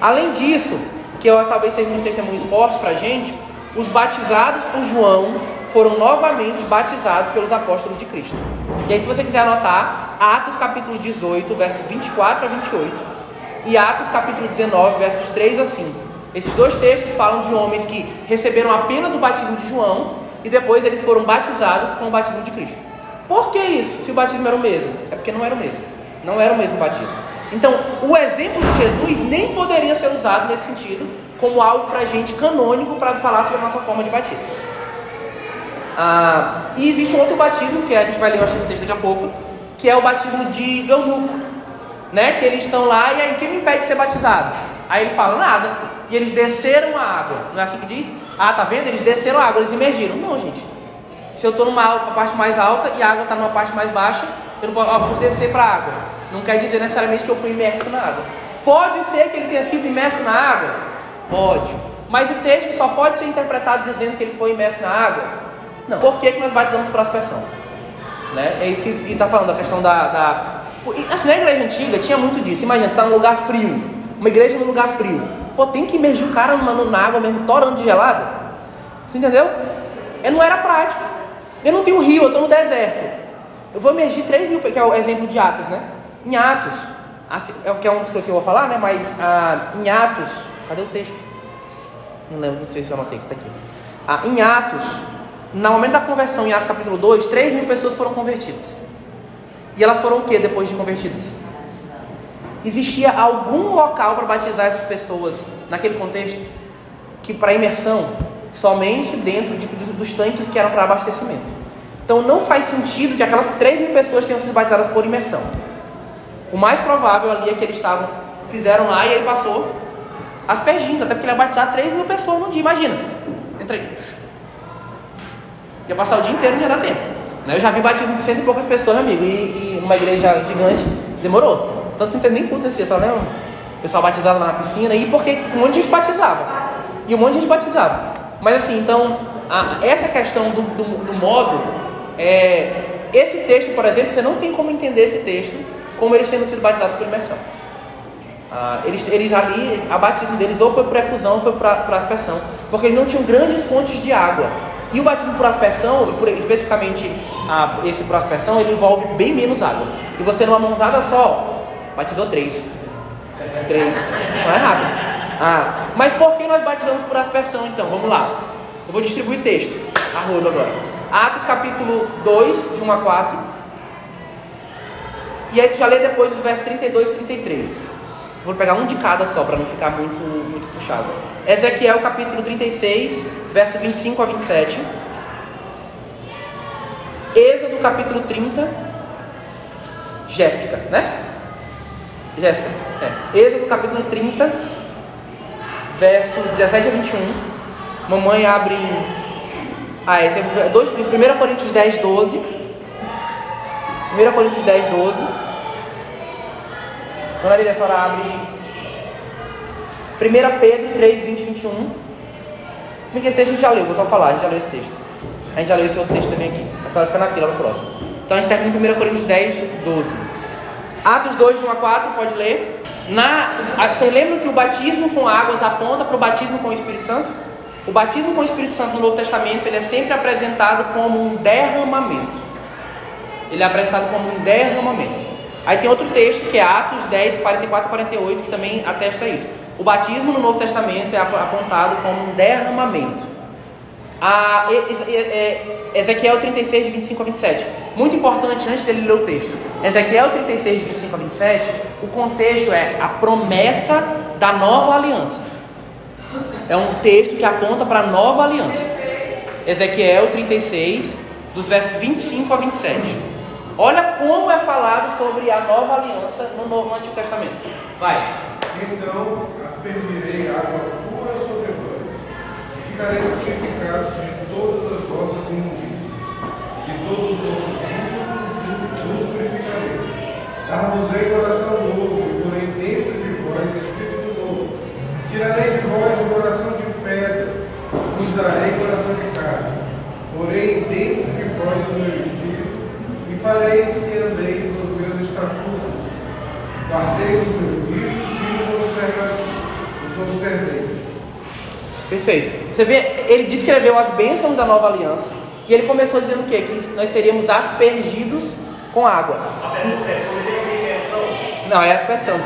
Além disso, que eu, talvez seja um dos testemunhos fortes para a gente, os batizados por João foram novamente batizados pelos apóstolos de Cristo. E aí, se você quiser anotar, Atos capítulo 18, versos 24 a 28, e Atos capítulo 19, versos 3 a 5. Esses dois textos falam de homens que receberam apenas o batismo de João e depois eles foram batizados com o batismo de Cristo. Por que isso? Se o batismo era o mesmo? É porque não era o mesmo. Não era o mesmo batismo. Então, o exemplo de Jesus nem poderia ser usado nesse sentido como algo para gente canônico para falar sobre a nossa forma de batismo. Ah, e existe um outro batismo, que a gente vai ler esse texto daqui a pouco, que é o batismo de eunuco, né? Que eles estão lá e aí quem me impede de ser batizado? Aí ele fala, nada. E eles desceram a água, não é assim que diz? Ah, tá vendo? Eles desceram a água, eles emergiram. Não, gente. Se eu estou numa parte mais alta e a água está numa parte mais baixa, eu não posso, ó, vamos descer para a água. Não quer dizer necessariamente que eu fui imerso na água. Pode ser que ele tenha sido imerso na água? Pode. Mas o texto só pode ser interpretado dizendo que ele foi imerso na água? Não. Por que, que nós batizamos por aspersão? Né? É isso que está falando, a questão da, da... Assim, na igreja antiga tinha muito disso. Imagina, você está num lugar frio. Uma igreja num lugar frio. Pô, tem que imergir o cara numa, na água mesmo, torando de gelada. Você entendeu? Eu não era prático. Eu não tenho rio, eu estou no deserto. Eu vou emergir 3 mil, que é o exemplo de Atos, né? Em Atos, assim, é o que é um dos que eu vou falar, né? Mas ah, em Atos, cadê o texto? Não lembro, não sei se eu anotei, que está aqui. Ah, em Atos, no momento da conversão, em Atos capítulo 2, 3 mil pessoas foram convertidas. E elas foram o que depois de convertidas? Existia algum local para batizar essas pessoas naquele contexto? Que para imersão, somente dentro de, dos tanques que eram para abastecimento. Então não faz sentido que aquelas 3 mil pessoas tenham sido batizadas por imersão. O mais provável ali é que eles estavam, fizeram lá e ele passou aspergindo, até porque ele ia batizar 3 mil pessoas no dia, imagina. Entra Ia passar o dia inteiro, não ia dar tempo. Né? Eu já vi batismo de cento e poucas pessoas, amigo, e, e uma igreja gigante demorou. Tanto que não nem culto esse dia, só lembra? O pessoal batizado lá na piscina, e porque um monte de gente batizava. E um monte de gente batizava. Mas assim, então, a, essa questão do, do, do modo, é, esse texto, por exemplo, você não tem como entender esse texto como eles tendo sido batizados por imersão. Ah, eles, eles ali, a batismo deles ou foi por efusão ou foi por aspersão, porque eles não tinham grandes fontes de água. E o batismo por aspersão, por, especificamente ah, esse por aspersão, ele envolve bem menos água. E você numa mãozada só, batizou três. Três. Não é rápido. Ah, mas por que nós batizamos por aspersão então? Vamos lá. Eu vou distribuir texto. A rodo agora. Atos capítulo 2, de 1 a 4. E aí tu já lê depois os versos 32 e 33. Vou pegar um de cada só para não ficar muito, muito puxado. Ezequiel capítulo 36, verso 25 a 27. Êxodo capítulo 30. Jéssica, né? Jéssica. É. Êxodo capítulo 30, verso 17 a 21. Mamãe abre. Ah, esse é 1 Coríntios 10, 12. 1 Coríntios 10, 12. Lília, a senhora abre 1 Pedro 3, 20 21. Porque esse texto a gente já leu, vou só falar, a gente já leu esse texo. A gente já leu esse outro texto também aqui. A senhora fica na fila no próximo. Então a gente termina em 1 Coríntios 10, 12. Atos 2, de 1 a 4, pode ler. Na, vocês lembram que o batismo com águas aponta para o batismo com o Espírito Santo? O batismo com o Espírito Santo no Novo Testamento ele é sempre apresentado como um derramamento. Ele é apresentado como um derramamento. Aí tem outro texto que é Atos 10, 44 e 48 que também atesta isso. O batismo no Novo Testamento é apontado como um derramamento. A, Ezequiel 36, de 25 a 27. Muito importante antes dele ler o texto. Ezequiel 36, de 25 a 27, o contexto é a promessa da nova aliança. É um texto que aponta para a nova aliança. Ezequiel 36, dos versos 25 a 27. Olha como é falado sobre a nova aliança no, Novo, no Antigo Testamento. Vai. Então aspergirei água pura sobre vós, e ficareis purificados de todas as vossas imundícias, e de todos os vossos ídolos vos purificarei. Dar-vos-ei coração novo, e porém dentro de vós espírito novo. Tirarei de vós o coração de pedra, vos darei coração de carne. Porém dentro de vós o meu e fareis que andeis nos meus estatutos. Guardeis os meus juízos os observeis. Perfeito. Você vê, ele descreveu as bênçãos da nova aliança. E ele começou dizendo o quê? Que nós seríamos aspergidos com água. E... Não, é aspersão.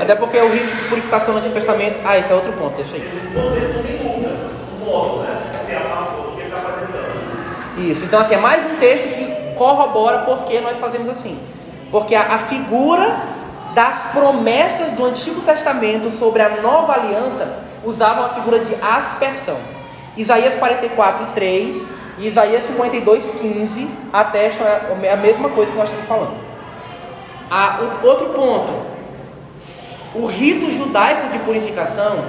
Até porque o rito de purificação no Antigo Testamento. Ah, esse é outro ponto, deixa aí. Isso, então assim, é mais um texto que corrobora porque nós fazemos assim. Porque a, a figura das promessas do Antigo Testamento sobre a nova aliança usavam a figura de aspersão. Isaías 44, 3 E Isaías 52, 15 atestam a mesma coisa que nós estamos falando. Ah, o, outro ponto. O rito judaico de purificação.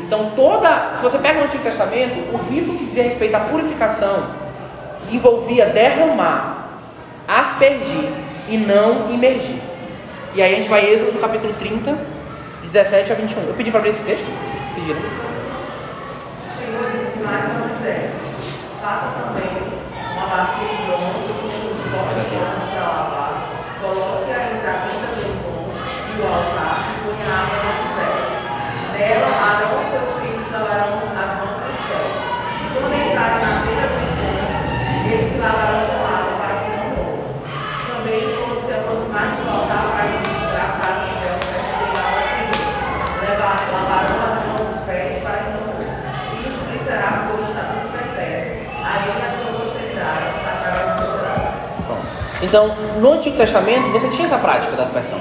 Então, toda. Se você pega o Antigo Testamento, o rito que dizia respeito à purificação envolvia derramar, aspergir e não imergir. E aí a gente vai Êxodo capítulo 30, 17 a 21. Eu pedi para ler esse texto? Pediram. Senhor disse mais a Moisés: Faça também uma bacia de bronze com seus copos de água para lavar, coloque-a entre a tenda do pão e o altar e ponha água no pés. Nela, Arão e seus filhos lavarão as mãos e os pés. E quando entrarem na tenda do pão, eles se lavarão com água para que não morram. Também, quando se aproximarem do altar para ministrar a face dela, pegarão ao Senhor. Levar, lavarão as mãos e os pés para que não morram. Isto lhe será por estatuto perpétuo. Aí a sua posteridade, através do seu coração. Pronto. Então, no Antigo Testamento, você tinha essa prática da aspersão.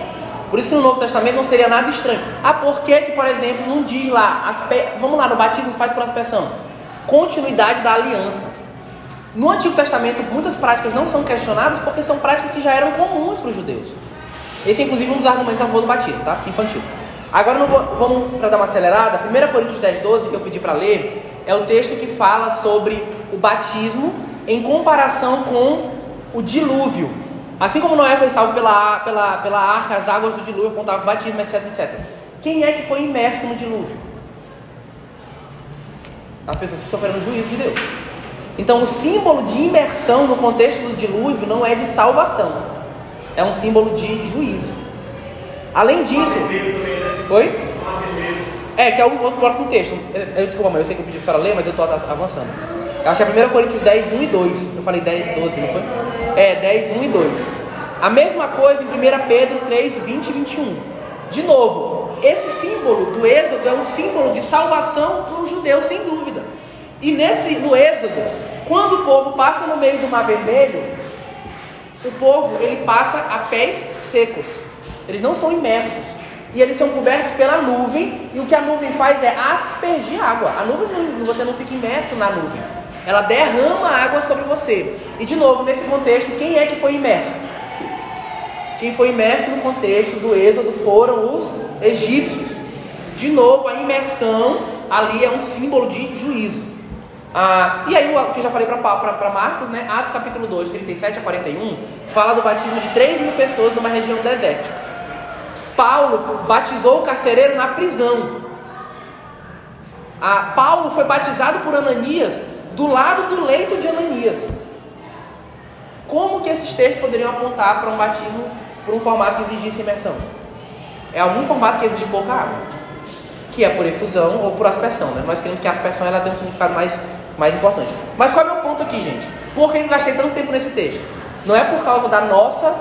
Por isso que no Novo Testamento não seria nada estranho. Ah, por que, que por exemplo, não diz lá, aspe... vamos lá, no batismo faz por aspersão? Continuidade da aliança. No Antigo Testamento, muitas práticas não são questionadas porque são práticas que já eram comuns para os judeus. Esse é inclusive um dos argumentos a favor do batismo, tá? Infantil. Agora vou- vamos para dar uma acelerada. 1 Coríntios 10, 12, que eu pedi para ler, é o texto que fala sobre o batismo em comparação com o dilúvio. Assim como Noé foi salvo pela, pela, pela arca, as águas do dilúvio o batismo, etc, etc. Quem é que foi imerso no dilúvio? As pessoas que sofreram o juízo de Deus. Então, o símbolo de imersão no contexto do dilúvio não é de salvação, é um símbolo de juízo. Além disso, oi? É, que é o outro próximo texto. Eu, desculpa, mãe, eu sei que eu pedi para ler, mas eu estou avançando. Eu acho que é 1 Coríntios 10, 1 e 2. Eu falei 10, 12, não foi? É, 10, 1 e 2. A mesma coisa em 1 Pedro 3, 20 e 21. De novo, esse símbolo do Êxodo é um símbolo de salvação para os judeus, sem dúvida. E nesse, no Êxodo, quando o povo passa no meio do Mar Vermelho, o povo ele passa a pés secos. Eles não são imersos. E eles são cobertos pela nuvem. E o que a nuvem faz é aspergir água. A nuvem você não fica imerso na nuvem. Ela derrama água sobre você. E de novo, nesse contexto, quem é que foi imerso? Quem foi imerso no contexto do Êxodo foram os egípcios. De novo, a imersão ali é um símbolo de juízo. Ah, e aí, o que eu já falei para Marcos, né? Atos capítulo 2, 37 a 41, fala do batismo de 3 mil pessoas numa região desértica. Paulo batizou o carcereiro na prisão. Ah, Paulo foi batizado por Ananias do lado do leito de Ananias. Como que esses textos poderiam apontar para um batismo por um formato que exigisse imersão? É algum formato que exige pouca água, que é por efusão ou por aspersão. Né? Nós queremos que a aspersão ela tenha um significado mais, mais importante. Mas qual é o meu ponto aqui, gente? Por que eu gastei tanto tempo nesse texto? Não é por causa da nossa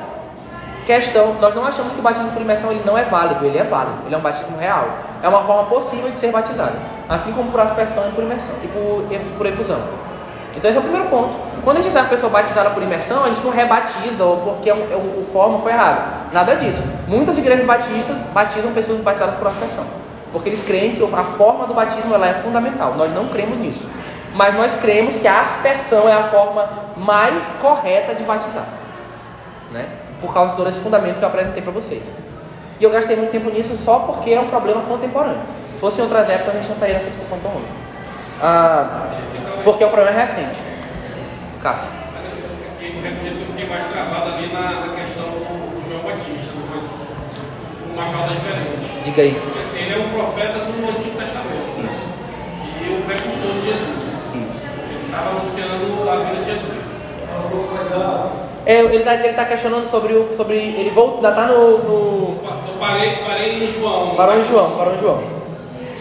questão, nós não achamos que o batismo por imersão ele não é válido, ele é válido, ele é um batismo real. É uma forma possível de ser batizado, assim como por aspersão e por imersão e por, por efusão. Então esse é o primeiro ponto. Quando a gente diz uma pessoa batizada por imersão, a gente não rebatiza ou porque é um- é o, o forma foi errado. Nada disso. Muitas igrejas batistas batizam pessoas batizadas por aspersão, porque eles creem que a forma do batismo ela é fundamental. Nós não cremos nisso, mas nós cremos que a aspersão é a forma mais correta de batizar né? Por causa de todo esse fundamento que eu apresentei para vocês. E eu gastei muito tempo nisso só porque é um problema contemporâneo. Se fosse em outras épocas, a gente não estaria nessa discussão tão longa. Ah, porque é um problema recente. Cássio. Eu fiquei, mais travado ali na, questão do, João Batista, mas por uma causa diferente. Diga aí. Porque ele é um profeta do Antigo Testamento. Isso. E o precursor de Jesus. Isso. Ele estava anunciando a vida de Jesus. É, ele está ele tá questionando sobre o. Sobre, ele volta, ainda tá no. no Eu parei, parei em João. parou em João, parou em João.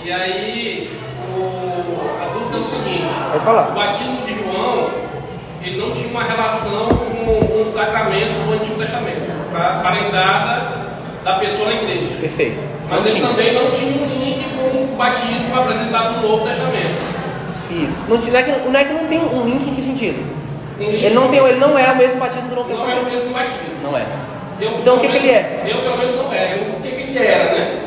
E aí, o- a dúvida é o seguinte: Pode falar. o batismo de João, ele não tinha uma relação com, o sacramento do Antigo Testamento, para para a entrada da pessoa na igreja. Perfeito. Mas Não ele tinha. também não tinha um link com o batismo apresentado no Novo Testamento. Isso. Não, não, é que, não é que não tem um link em que sentido? Ele não, tem, ele não é o mesmo batismo do Novo não é o Testamento. mesmo batismo. Não é. Eu, Então, o que que ele é? Eu, pelo menos, não é. Eu- o que, que ele era, né?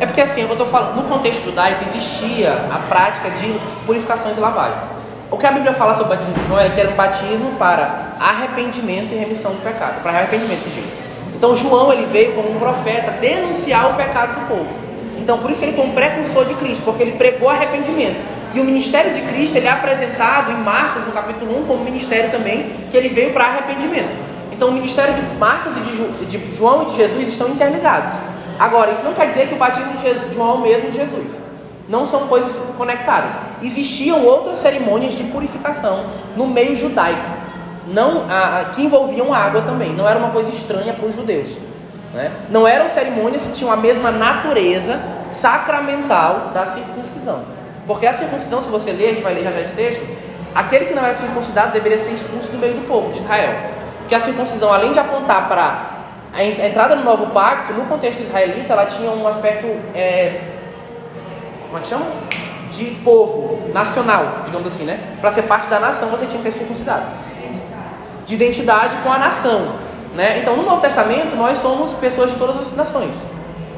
É porque assim, eu tô falando, no contexto judaico existia a prática de purificações e lavagens. O que a Bíblia fala sobre o batismo de João é que era um batismo para arrependimento e remissão de pecado, para arrependimento de gente. Então João ele veio como um profeta denunciar o pecado do povo. Então por isso que ele foi um precursor de Cristo, porque ele pregou arrependimento. E o ministério de Cristo ele é apresentado em Marcos no capítulo 1 como ministério também que ele veio para arrependimento. Então o ministério de Marcos e de, João e de Jesus estão interligados. Agora, isso não quer dizer que o batismo de João é o mesmo de Jesus. Não são coisas conectadas. Existiam outras cerimônias de purificação no meio judaico, não a, a, que envolviam água também. Não era uma coisa estranha para os judeus. Né? Não eram cerimônias que tinham a mesma natureza sacramental da circuncisão. Porque a circuncisão, se você ler, a gente vai ler já, já esse texto, aquele que não era circuncidado deveria ser expulso do meio do povo de Israel. Porque a circuncisão, além de apontar para a entrada no novo pacto, no contexto israelita, ela tinha um aspecto, é, como é que chama? De povo, nacional, digamos assim, né? Para ser parte da nação, você tinha que ter circuncidado. De identidade com a nação, né? Então, no Novo Testamento, nós somos pessoas de todas as nações.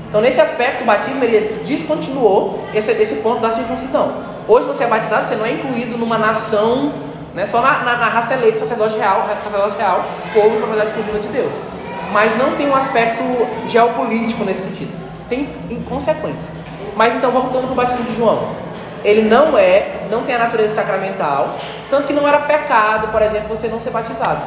Então, nesse aspecto, o batismo ele descontinuou esse, esse ponto da circuncisão. Hoje, você é batizado, você não é incluído numa nação, né? Só na, na, na raça eleita, sacerdote real, sacerdote real, povo, propriedade exclusiva de Deus mas não tem um aspecto geopolítico nesse sentido. Tem em consequência. Mas então voltando para o batismo de João, ele não é, não tem a natureza sacramental, tanto que não era pecado, por exemplo, você não ser batizado.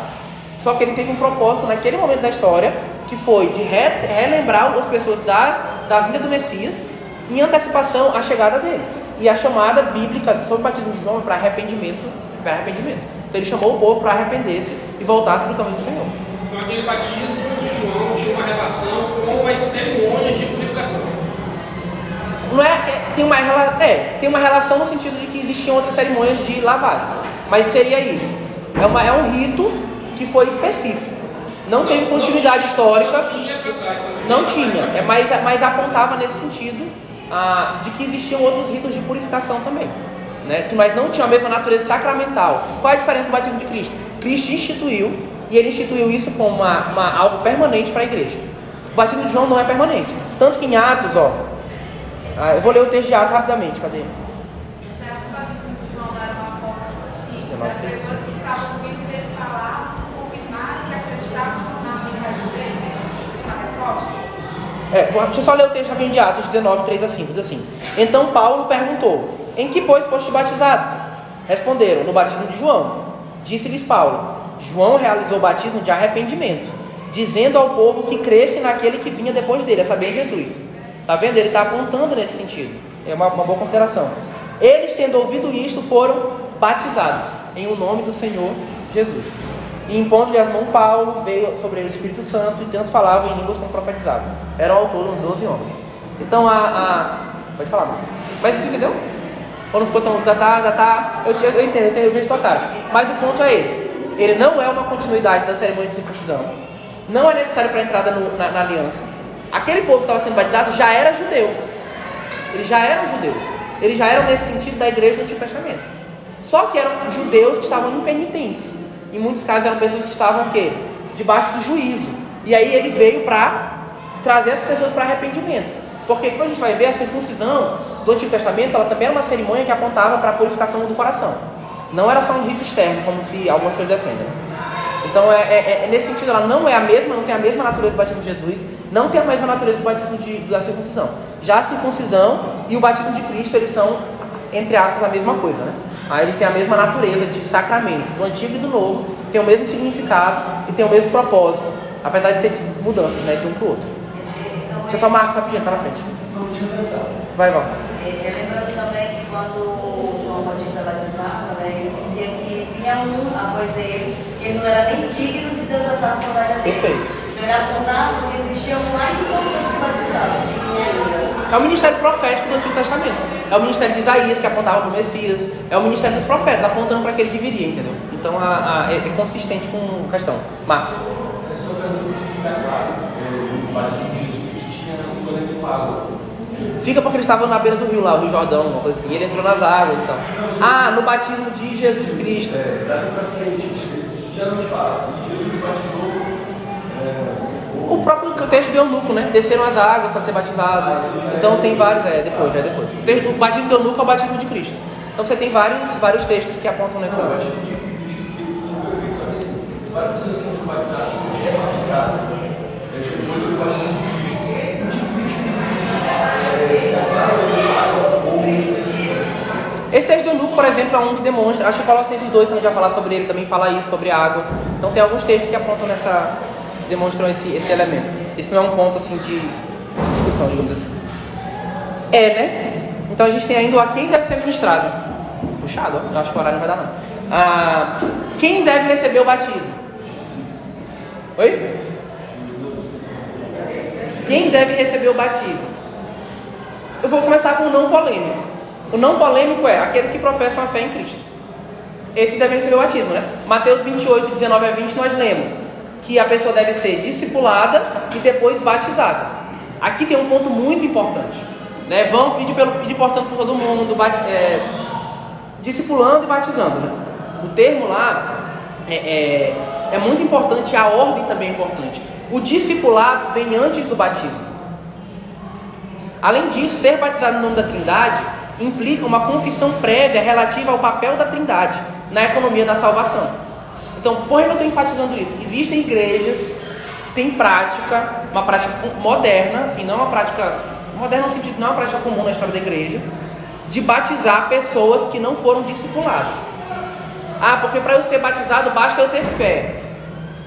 Só que ele teve um propósito naquele momento da história, que foi de re, relembrar as pessoas da, da vinda do Messias em antecipação à chegada dele. E a chamada bíblica sobre o batismo de João é para arrependimento, para arrependimento. Então ele chamou o povo para arrepender-se e voltar para o caminho do Senhor. Então aquele batismo de João tinha uma relação com as cerimônias de purificação. Não é, tem uma, é, tem uma relação no sentido de que existiam outras cerimônias de lavagem. Mas seria isso. É, uma, é um rito que foi específico. Não, não teve continuidade não, histórica. Não tinha. É, mas, mas apontava nesse sentido ah, de que existiam outros ritos de purificação também. Né? Que, mas não tinha a mesma natureza sacramental. Qual é a diferença do batismo de Cristo? Cristo instituiu e ele instituiu isso como uma, uma algo permanente para a igreja. O batismo de João não é permanente. Tanto que em Atos, ó. Ah, eu vou ler o texto de Atos rapidamente, cadê? Será que o batismo de João era uma forma, tipo assim, das pessoas que estavam ouvindo ele falar, confirmarem que acreditavam na mensagem dele? Essa é a resposta? É, deixa eu só ler o texto rapidinho de Atos 19, 3 a 5. Diz assim: Então Paulo perguntou: Em que, pois, foste batizado? Responderam: No batismo de João. Disse-lhes Paulo: João realizou o batismo de arrependimento, dizendo ao povo que cresce naquele que vinha depois dele, a saber, Jesus. Está vendo? Ele está apontando nesse sentido. É uma, uma boa consideração. Eles, tendo ouvido isto, foram batizados em o nome do Senhor Jesus. E impondo-lhe as mãos, Paulo veio sobre ele o Espírito Santo e tanto falavam em línguas como profetizavam. Eram ao todo uns 12 homens. Então a. a... Pode falar, Marcos. Mas você entendeu? Ou não ficou tão. Tá. Já tá eu, eu, eu entendo, eu, entendo, eu vejo tua cara. Mas o ponto é esse ele não é uma continuidade da cerimônia de circuncisão, não é necessário para a entrada no, na, na, aliança. Aquele povo que estava sendo batizado já era judeu, eles já eram judeus, eles já eram nesse sentido da igreja do Antigo Testamento. Só que eram judeus que estavam impenitentes. Em muitos casos eram pessoas que estavam o quê? Debaixo do juízo. E aí ele veio para trazer essas pessoas para arrependimento. Porque como a gente vai ver, a circuncisão do Antigo Testamento, ela também era uma cerimônia que apontava para a purificação do coração. Não era só um rito externo, como se algumas pessoas defendem. Então, é, é, é, nesse sentido, ela não é a mesma, não tem a mesma natureza do batismo de Jesus, não tem a mesma natureza do batismo de, da circuncisão. Já a circuncisão e o batismo de Cristo, eles são, entre aspas, a mesma coisa, né? Aí eles têm a mesma natureza de sacramento, do antigo e do novo, tem o mesmo significado e tem o mesmo propósito, apesar de ter mudanças, né, de um para o outro. Deixa eu só marcar rapidinho, tá na frente. Vai, Val. É, lembrando também que quando João Batista batizava, dizia que vinha um após ele, que ele não era nem digno de desatar a sandália dele. Perfeito. Então era apontado que existia um É o ministério profético do Antigo Testamento. É o ministério de Isaías, que apontava para o Messias. É o ministério dos profetas, apontando para aquele que viria, entendeu? Então a, a, é, é, consistente com a questão. Marcos. É sobre a significado, o batismo de Jesus que tinha um. Fica porque eles estavam na beira do rio lá, o Rio Jordão, uma coisa assim. Ele entrou nas águas e tal. Ah, no batismo de Jesus Cristo. É, daqui pra frente, geralmente fala, Jesus batizou. É, o próprio texto de eunuco, né? Desceram as águas para ser batizado. então tem vários, é depois, é depois. O, batismo de eunuco é o batismo de Cristo. Então você tem vários, vários textos que apontam nessa. Não, assim, várias pessoas que foram batizadas, rebatizadas, é, depois do batismo é, Esse texto do Eunuco, por exemplo, é um que demonstra. Acho que Colossenses 2, quando a gente vai falar sobre ele, também fala isso, sobre a água. Então tem alguns textos que apontam nessa. Demonstram esse, esse elemento. Esse não é um ponto assim de discussão, digamos assim. É, né? Então a gente tem ainda o a quem deve ser ministrado. Puxado, ó. Eu acho que o horário não vai dar não. Ah, quem deve receber o batismo? Oi? Quem deve receber o batismo? Eu vou começar com o não polêmico. O não polêmico é aqueles que professam a fé em Cristo. Esses devem receber o batismo, né? Mateus 28, 19 a 20, nós lemos que a pessoa deve ser discipulada e depois batizada. Aqui tem um ponto muito importante. Né? Vão pedir, pelo, pedir portanto, por todo mundo, bat, é, discipulando e batizando. Né? O termo lá é, é, é muito importante, a ordem também é importante. O discipulado vem antes do batismo. Além disso, ser batizado no nome da Trindade implica uma confissão prévia relativa ao papel da Trindade na economia da salvação. Então, por que eu estou enfatizando isso? Existem igrejas que têm prática, uma prática moderna, assim, não uma prática moderna no sentido, não é uma prática comum na história da igreja, de batizar pessoas que não foram discipuladas. Ah, porque para eu ser batizado basta eu ter fé.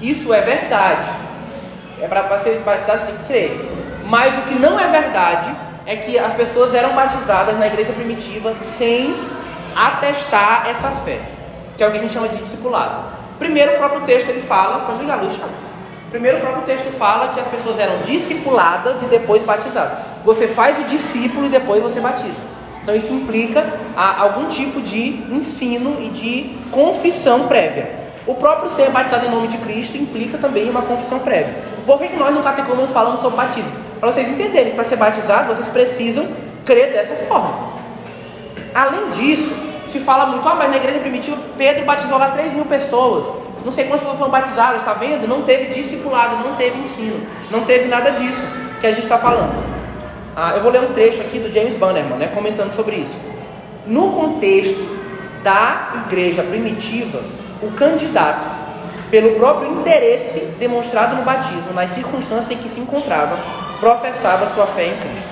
Isso é verdade. É para ser batizado você tem que crer. Mas o que não é verdade é que as pessoas eram batizadas na igreja primitiva sem atestar essa fé, que é o que a gente chama de discipulado. Primeiro, o próprio texto ele fala, pode ligar a luz. Primeiro, o próprio texto fala que as pessoas eram discipuladas e depois batizadas. Você faz o discípulo e depois você batiza. Então, isso implica algum tipo de ensino e de confissão prévia. O próprio ser batizado em nome de Cristo implica também uma confissão prévia. Por que, que nós no Catecúmenos falamos sobre batismo? Para vocês entenderem para ser batizado vocês precisam crer dessa forma. Além disso, se fala muito, ah, mas na igreja primitiva Pedro batizou lá 3 mil pessoas. Não sei quantas pessoas foram batizadas, está vendo? Não teve discipulado, não teve ensino, não teve nada disso que a gente está falando. Ah, eu vou ler um trecho aqui do James Bannerman, né, comentando sobre isso. No contexto da igreja primitiva, o candidato, pelo próprio interesse demonstrado no batismo, nas circunstâncias em que se encontrava, professava sua fé em Cristo.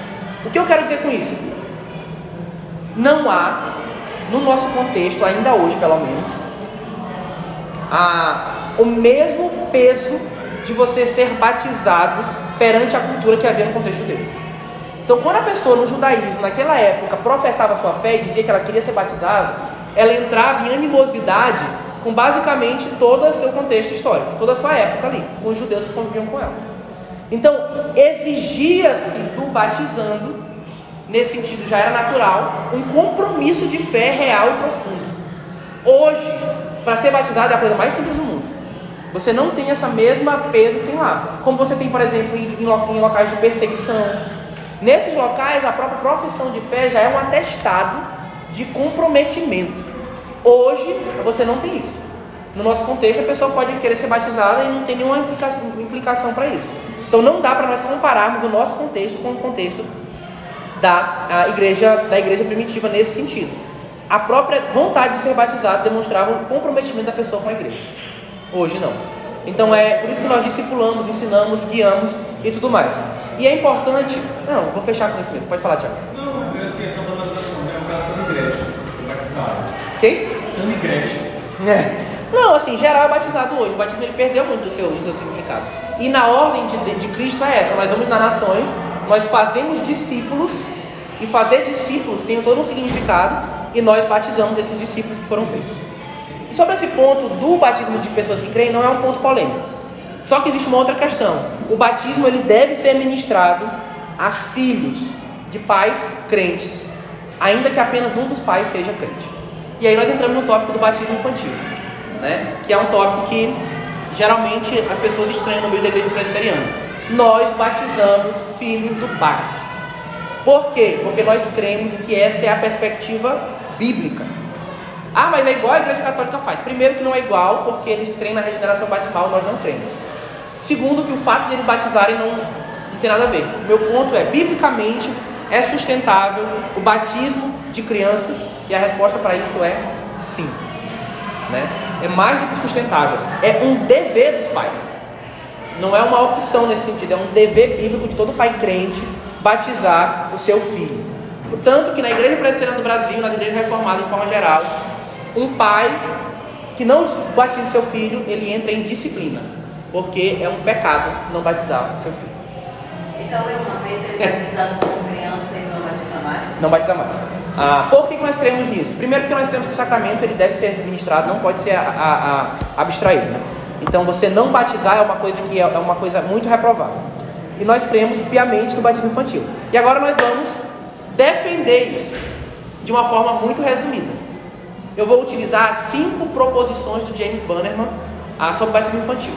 O que eu quero dizer com isso? Não há, no nosso contexto, ainda hoje pelo menos, a, o mesmo peso de você ser batizado perante a cultura que havia no contexto dele. Então, quando a pessoa no judaísmo, naquela época, professava sua fé e dizia que ela queria ser batizada, ela entrava em animosidade com basicamente todo o seu contexto histórico, toda a sua época ali, com os judeus que conviviam com ela. Então, exigia-se do batizando, nesse sentido já era natural, um compromisso de fé real e profundo. Hoje, para ser batizado é a coisa mais simples do mundo. Você não tem essa mesma peso que tem lá. Como você tem, por exemplo, em, locais de perseguição. Nesses locais, a própria profissão de fé já é um atestado de comprometimento. Hoje, você não tem isso. No nosso contexto, a pessoa pode querer ser batizada e não tem nenhuma implicação para isso. Então, não dá para nós compararmos o nosso contexto com o contexto da igreja, da igreja primitiva nesse sentido. A própria vontade de ser batizado demonstrava o comprometimento da pessoa com a igreja. Hoje não. Então é por isso que nós discipulamos, ensinamos, guiamos e tudo mais. E é importante. Não, vou fechar com isso mesmo. Pode falar, Tiago. Não, é assim, né? Caso da Gretchen, foi batizado. Quem? Tami Gretchen. É. Não, assim, geral é batizado hoje. O batismo ele perdeu muito do seu, do seu significado. E na ordem de, de Cristo é essa: nós vamos nas nações, nós fazemos discípulos, e fazer discípulos tem todo um significado, e nós batizamos esses discípulos que foram feitos. E sobre esse ponto do batismo de pessoas que creem, não é um ponto polêmico. Só que existe uma outra questão. O batismo ele deve ser ministrado a filhos de pais crentes, ainda que apenas um dos pais seja crente. E aí nós entramos no tópico do batismo infantil, né? que é um tópico que geralmente as pessoas estranham no meio da igreja presbiteriana. Nós batizamos filhos do pacto. Por quê? Porque nós cremos que essa é a perspectiva bíblica. Ah, mas é igual a igreja católica faz. Primeiro que não é igual, porque eles creem na regeneração batismal, nós não cremos. Segundo que o fato de eles batizarem não, não tem nada a ver. Meu ponto é, biblicamente, é sustentável o batismo de crianças E a resposta para isso é sim. Né? É mais do que sustentável. É um dever dos pais. Não é uma opção nesse sentido, é um dever bíblico de todo pai crente batizar o seu filho. Portanto, que na Igreja Presbiteriana do Brasil, nas igrejas reformadas de forma geral, um pai que não batiza seu filho, ele entra em disciplina, porque é um pecado não batizar seu filho. Então, uma vez ele batizado como criança, ele não batiza mais? Não batiza mais. Ah, por que nós cremos nisso? Primeiro, porque nós cremos que o sacramento ele deve ser ministrado, não pode ser a, a, a, abstraído. Né? Então, você não batizar é uma coisa que é, é uma coisa muito reprovável. E nós cremos piamente no batismo infantil. E agora nós vamos defender isso de uma forma muito resumida. Eu vou utilizar cinco proposições do James Bannerman ah, sobre batismo infantil.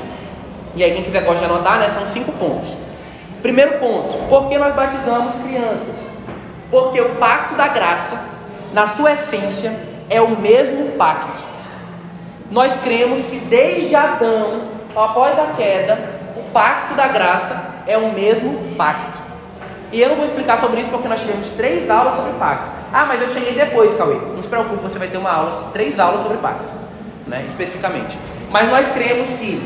E aí, quem quiser gosta de anotar, né, são cinco pontos. Primeiro ponto: por que nós batizamos crianças? Porque o pacto da graça, na sua essência, é o mesmo pacto. Nós cremos que desde Adão, após a queda, o pacto da graça é o mesmo pacto. E eu não vou explicar sobre isso porque nós tivemos três aulas sobre pacto. Ah, mas eu cheguei depois, Cauê. Não se preocupe, você vai ter uma aula, três aulas sobre pacto, né, especificamente. Mas nós cremos que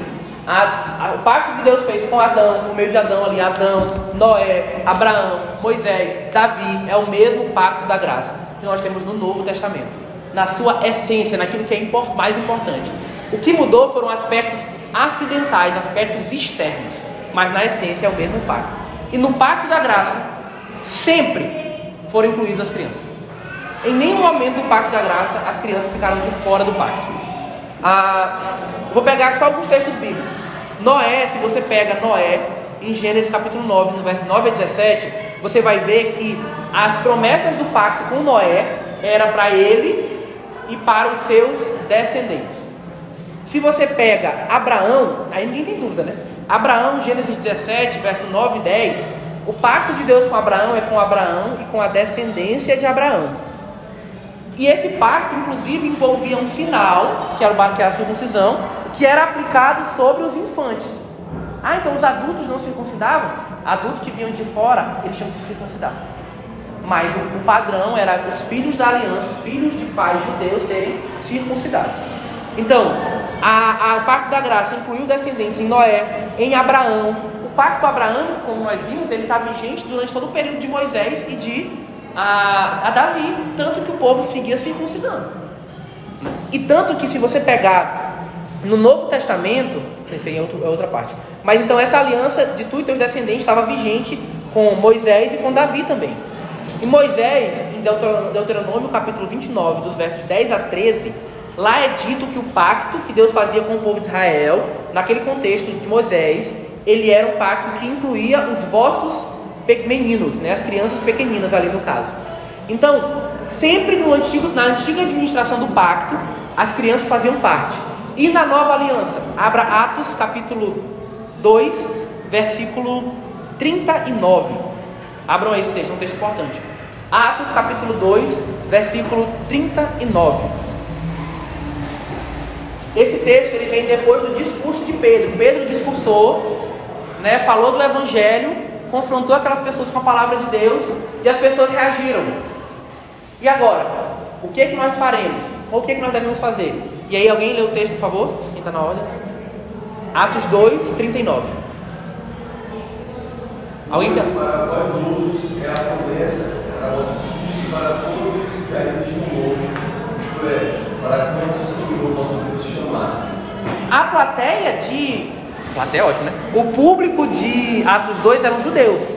a, a, o pacto que Deus fez com Adão, por meio de Adão ali, Adão, Noé, Abraão, Moisés, Davi, é o mesmo pacto da graça que nós temos no Novo Testamento. Na sua essência, naquilo que é import, mais importante. O que mudou foram aspectos acidentais, aspectos externos, mas na essência é o mesmo pacto. E no pacto da graça, sempre foram incluídas as crianças. Em nenhum momento do pacto da graça as crianças ficaram de fora do pacto. Ah, vou pegar só alguns textos bíblicos. Noé, se você pega Noé, em Gênesis capítulo 9, no verso 9 a 17, você vai ver que as promessas do pacto com Noé era para ele e para os seus descendentes. Se você pega Abraão, aí ninguém tem dúvida, né? Abraão, Gênesis 17, verso 9 e 10, o pacto de Deus com Abraão é com Abraão e com a descendência de Abraão. E esse pacto, inclusive, envolvia um sinal, que era, o, que era a circuncisão, que era aplicado sobre os infantes. Ah, então os adultos não circuncidavam? Adultos que vinham de fora, eles tinham que se circuncidar. Mas o, o padrão era os filhos da aliança, os filhos de pais judeus serem circuncidados. Então, a, a, pacto da graça incluiu descendentes em Noé, em Abraão. O pacto abraâmico, como nós vimos, ele está vigente durante todo o período de Moisés e de a, a Davi, tanto que o povo seguia circuncidando. E tanto que se você pegar no Novo Testamento, aí é, outro, é outra parte, mas então essa aliança de tu e teus descendentes estava vigente com Moisés e com Davi também. E Moisés, em Deuteronômio capítulo 29, dos versos 10 a 13, Lá é dito que o pacto que Deus fazia com o povo de Israel, naquele contexto de Moisés, ele era um pacto que incluía os vossos meninos, né, as crianças pequeninas ali no caso. Então, sempre no antigo, na antiga administração do pacto, as crianças faziam parte. E na nova aliança, abra Atos capítulo 2, versículo 39. Abram esse texto, é um texto importante. Atos capítulo 2, versículo 39. Esse texto ele vem depois do discurso de Pedro. Pedro discursou, né, falou do evangelho, confrontou aquelas pessoas com a palavra de Deus e as pessoas reagiram. E agora? O que é que nós faremos? Ou o que é que nós devemos fazer? E aí alguém lê o texto, por favor? Quem está na ordem? Atos 2, 39. Alguém quer? Para vós outros é a promessa para vossos filhos e para todos os que caíram de longe, isto é, para quantos o Senhor nosso. A plateia de. Plateia é ótimo, né? O público de Atos 2 eram judeus.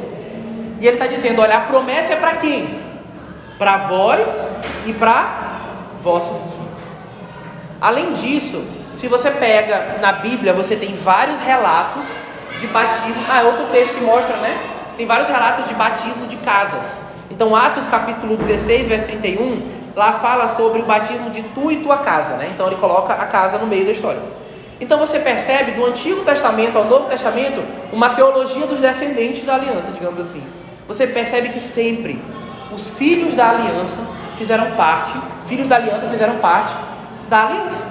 E ele está dizendo: olha, a promessa é para quem? Para vós e para vossos filhos. Além disso, se você pega na Bíblia, você tem vários relatos de batismo. Ah, é outro texto que mostra, né? Tem vários relatos de batismo de casas. Então, Atos capítulo 16, verso 31, lá fala sobre o batismo de tu e tua casa, né? Então ele coloca a casa no meio da história. Então você percebe do Antigo Testamento ao Novo Testamento uma teologia dos descendentes da aliança, digamos assim. Você percebe que sempre os filhos da aliança fizeram parte, filhos da aliança fizeram parte da aliança.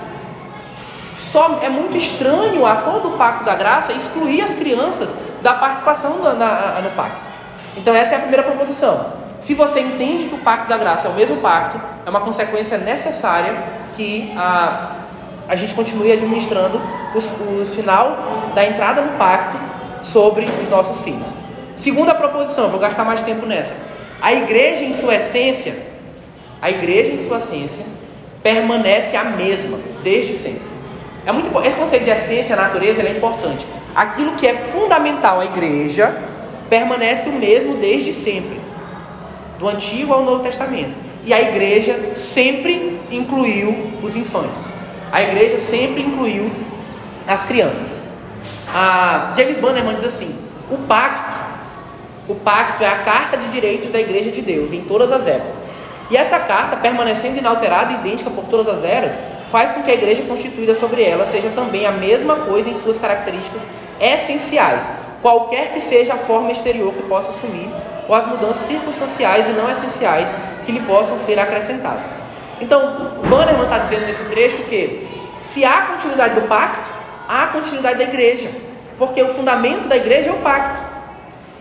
Só é muito estranho a todo o pacto da graça excluir as crianças da participação na, no pacto. Então essa é a primeira proposição. Se você entende que o pacto da graça é o mesmo pacto, é uma consequência necessária que a, a gente continue administrando o, o sinal da entrada no pacto sobre os nossos filhos. Segunda proposição, vou gastar mais tempo nessa. A igreja em sua essência, a igreja em sua essência permanece a mesma desde sempre. É muito esse conceito de essência, natureza, é importante. Aquilo que é fundamental à igreja permanece o mesmo desde sempre, do Antigo ao Novo Testamento. E a igreja sempre incluiu os infantes. A igreja sempre incluiu as crianças. A James Bannerman diz assim: o pacto, o pacto é a carta de direitos da igreja de Deus em todas as épocas. E essa carta, permanecendo inalterada e idêntica por todas as eras, faz com que a igreja constituída sobre ela seja também a mesma coisa em suas características essenciais, qualquer que seja a forma exterior que possa assumir, ou as mudanças circunstanciais e não essenciais que lhe possam ser acrescentadas. Então, Bannerman está dizendo nesse trecho que se há continuidade do pacto, há continuidade da igreja, porque o fundamento da igreja é o pacto.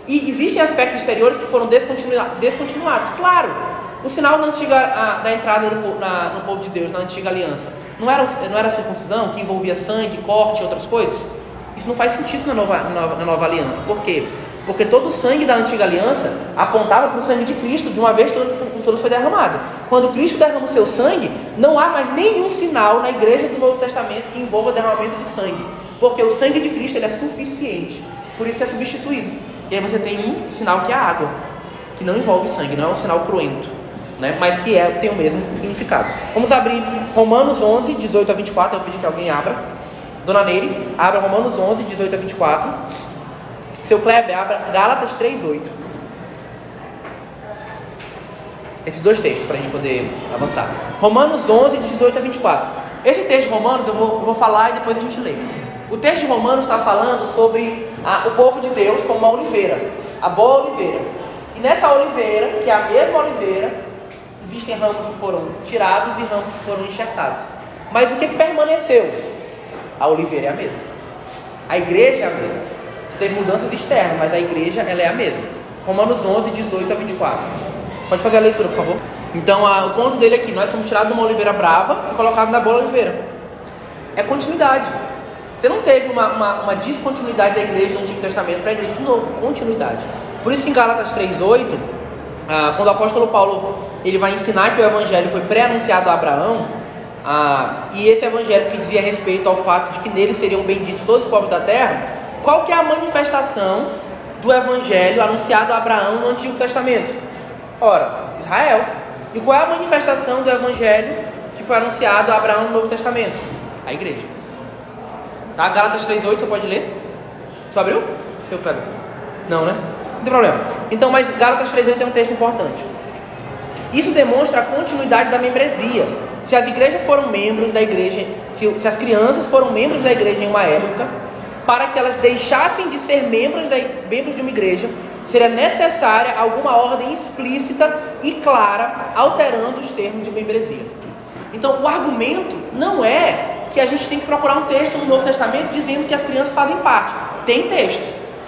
E existem aspectos exteriores que foram descontinuados, claro. O sinal da, antiga, a, da entrada no, na, no povo de Deus, na antiga aliança, não era, não era a circuncisão que envolvia sangue, corte e outras coisas? Isso não faz sentido na nova, na nova, na nova aliança. Por quê? Porque todo o sangue da antiga aliança apontava para o sangue de Cristo, de uma vez que todo foi derramado. Quando Cristo derrama o seu sangue, não há mais nenhum sinal na igreja do Novo Testamento que envolva derramamento de sangue. Porque o sangue de Cristo é suficiente. Por isso é substituído. E aí você tem um sinal que é a água, que não envolve sangue, não é um sinal cruento, né? mas que é, tem o mesmo significado. Vamos abrir Romanos 11, 18 a 24. Eu pedi que alguém abra. Dona Neire, abra Romanos 11, 18 a 24. Seu Kleber, abra Gálatas 3, 8. Esses dois textos para a gente poder avançar. Romanos 11, 18 a 24. Esse texto de Romanos eu vou, eu vou falar e depois a gente lê. O texto de Romanos está falando sobre a, o povo de Deus como uma oliveira, a boa oliveira. E nessa oliveira, que é a mesma oliveira, existem ramos que foram tirados e ramos que foram enxertados. Mas o que permaneceu? A oliveira é a mesma. A igreja é a mesma. Teve mudanças externas, mas a igreja ela é a mesma. Romanos 11, 18 a 24. Pode fazer a leitura, por favor. Então, a, o ponto dele aqui, nós fomos tirados de uma oliveira brava e colocados na boa oliveira. É continuidade. Você não teve uma, uma, uma descontinuidade da igreja do Antigo Testamento para a igreja do Novo, continuidade. Por isso que em Gálatas 3,8, ah, quando o apóstolo Paulo ele vai ensinar que o evangelho foi pré-anunciado a Abraão, ah, e esse evangelho que dizia respeito ao fato de que nele seriam benditos todos os povos da terra, qual que é a manifestação do evangelho anunciado a Abraão no Antigo Testamento? Ora, Israel. E qual é a manifestação do evangelho que foi anunciado a Abraão no Novo Testamento? A igreja. Tá? Gálatas 3:8, você pode ler? Você abriu? Seu Kleber. Não, né? Não tem problema. Então, mas Gálatas 3:8 é um texto importante. Isso demonstra a continuidade da membresia. Se as igrejas foram membros da igreja, se, se, as crianças foram membros da igreja em uma época, para que elas deixassem de ser membros, da, membros de uma igreja, seria necessária alguma ordem explícita e clara, alterando os termos de membresia. Então, o argumento não é que a gente tem que procurar um texto no Novo Testamento dizendo que as crianças fazem parte. Tem texto.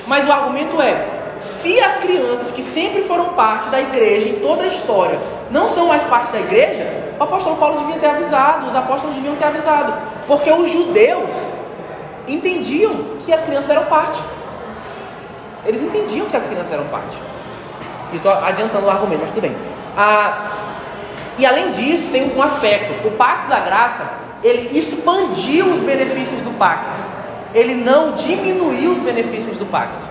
Mas o argumento é: se as crianças que sempre foram parte da igreja em toda a história não são mais parte da igreja, o apóstolo Paulo devia ter avisado, os apóstolos deviam ter avisado, porque os judeus entendiam que as crianças eram parte. Eles entendiam que as crianças eram parte. E estou adiantando o argumento, mas tudo bem. Ah, e além disso, tem um aspecto: o pacto da graça ele expandiu os benefícios do pacto, ele não diminuiu os benefícios do pacto.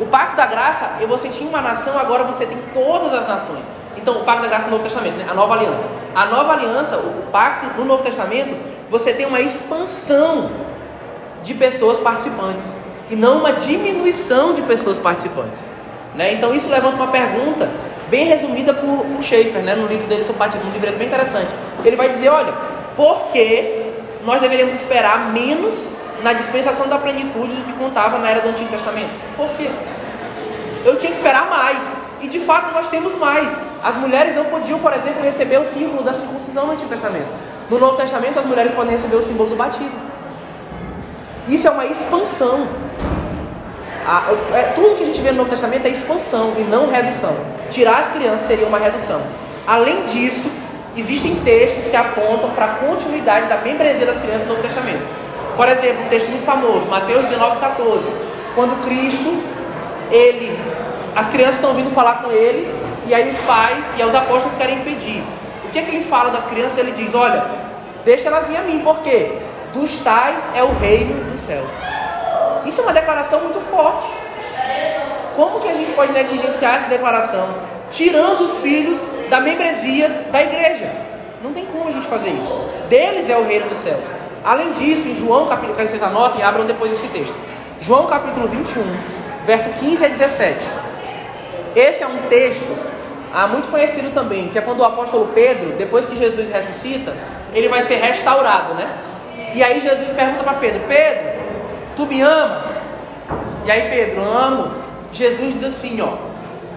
O pacto da graça, você tinha uma nação, agora você tem todas as nações. Então, o pacto da graça no Novo Testamento, né? a nova aliança. A nova aliança, o pacto no Novo Testamento, você tem uma expansão de pessoas participantes e não uma diminuição de pessoas participantes. Né? Então, isso levanta uma pergunta bem resumida por, por Schaeffer, né? no livro dele sobre batismo, um livro bem interessante. Ele vai dizer: olha, por que nós deveríamos esperar menos na dispensação da plenitude do que contava na era do Antigo Testamento? Por quê? Eu tinha que esperar mais. E de fato nós temos mais. As mulheres não podiam, por exemplo, receber o símbolo da circuncisão no Antigo Testamento. No Novo Testamento as mulheres podem receber o símbolo do batismo. Isso é uma expansão. A- é, tudo que a gente vê no Novo Testamento é expansão e não redução. Tirar as crianças seria uma redução. Além disso, existem textos que apontam para a continuidade da membresia das crianças no Novo Testamento. Por exemplo, um texto muito famoso, Mateus 19, 14. Quando Cristo, ele, as crianças estão vindo falar com ele, e aí o pai e os apóstolos querem impedir. O que é que ele fala das crianças? Ele diz: Olha, deixa elas vir a mim, porque dos tais é o reino do céu. Isso é uma declaração muito forte. Como que a gente pode negligenciar essa declaração? Tirando os filhos da membresia da igreja. Não tem como a gente fazer isso. Deles é o reino dos céus. Além disso, em João capítulo, que vocês anotem e abram depois esse texto. João capítulo 21, verso 15 a 17. Esse é um texto ah, muito conhecido também, que é quando o apóstolo Pedro, depois que Jesus ressuscita, ele vai ser restaurado, né? E aí Jesus pergunta para Pedro: Pedro, tu me amas? E aí Pedro, amo. Jesus diz assim, ó: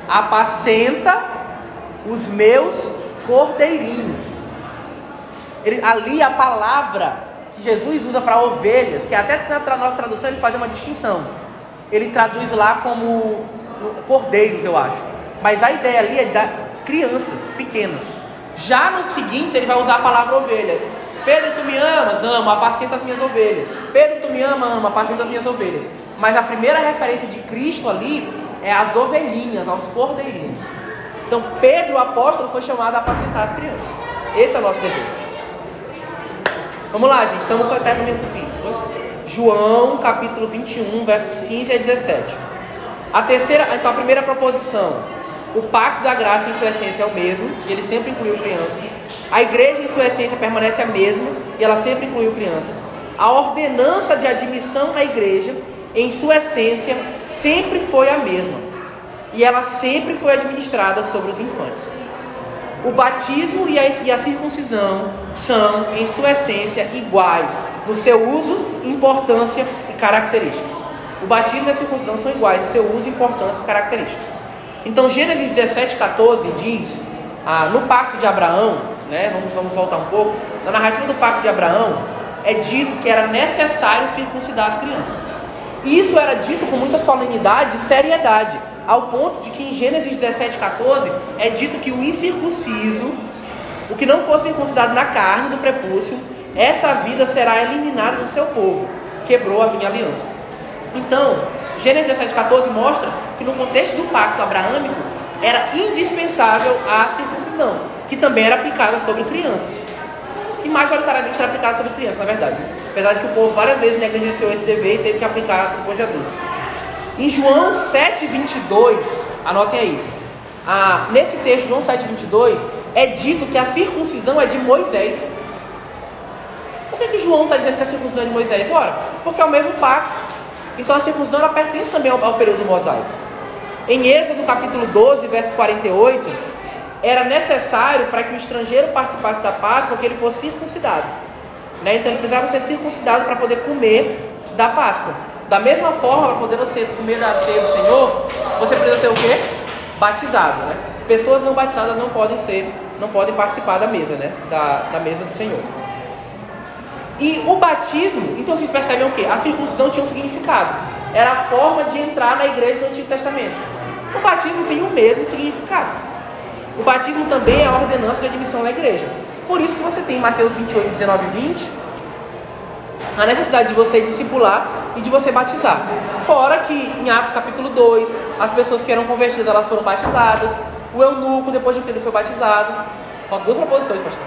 apacenta os meus cordeirinhos. Ele, ali a palavra que Jesus usa para ovelhas, que até na nossa tradução ele faz uma distinção. Ele traduz lá como cordeiros, eu acho. Mas a ideia ali é da crianças pequenas. Já nos seguintes ele vai usar a palavra ovelha. Pedro, tu me amas? Amo, apacenta as minhas ovelhas. Pedro, tu me ama? Amo, apacenta as minhas ovelhas. Mas a primeira referência de Cristo ali é às ovelhinhas, aos cordeirinhos. Então Pedro, o apóstolo, foi chamado a apacentar as crianças. Esse é o nosso dever. Vamos lá, gente, estamos até no mesmo fim. João, capítulo 21, versos 15 a 17. A terceira, então a primeira proposição, o pacto da graça em sua essência é o mesmo, e ele sempre incluiu crianças. A igreja em sua essência permanece a mesma, e ela sempre incluiu crianças. A ordenança de admissão na igreja, em sua essência, sempre foi a mesma, e ela sempre foi administrada sobre os infantes. O batismo e a, e a circuncisão são, em sua essência, iguais no seu uso, importância e características. O batismo e a circuncisão são iguais no seu uso, importância e características. Então, Gênesis 17, 14 diz, ah, no pacto de Abraão, né, vamos, vamos voltar um pouco, na narrativa do pacto de Abraão, é dito que era necessário circuncidar as crianças. Isso era dito com muita solenidade e seriedade, ao ponto de que em Gênesis 17, 14 é dito que o incircunciso, o que não for circuncidado na carne do prepúcio, essa vida será eliminada do seu povo. Quebrou a minha aliança. Então, Gênesis 17, 14 mostra que no contexto do pacto abraâmico era indispensável a circuncisão, que também era aplicada sobre crianças. Que majoritariamente era aplicada sobre crianças, na verdade. Apesar de que o povo várias vezes negligenciou esse dever e teve que aplicar depois de adulto. Em João 7, 22, anotem aí. Ah, nesse texto, João 7, 22, é dito que a circuncisão é de Moisés. Por que, que João está dizendo que a circuncisão é de Moisés? Ora, porque é o mesmo pacto. Então a circuncisão ela pertence também ao, ao período mosaico. Em Êxodo capítulo 12, verso 48, era necessário para que o estrangeiro participasse da Páscoa que ele fosse circuncidado. Né? Então ele precisava ser circuncidado para poder comer da Páscoa. Da mesma forma, para poder você comer da ceia do Senhor, você precisa ser o quê? Batizado, né? Pessoas não batizadas não podem ser, não podem participar da mesa, né? Da, da mesa do Senhor. E o batismo, então vocês percebem o que? A circuncisão tinha um significado. Era a forma de entrar na igreja do Antigo Testamento. O batismo tem o mesmo significado. O batismo também é a ordenança de admissão na igreja. Por isso que você tem em Mateus 28, 19 e 20 a necessidade de você discipular e de você batizar. Fora que em Atos capítulo 2, as pessoas que eram convertidas elas foram batizadas. O eunuco, depois de que ele foi batizado. Faltam duas proposições, pastor.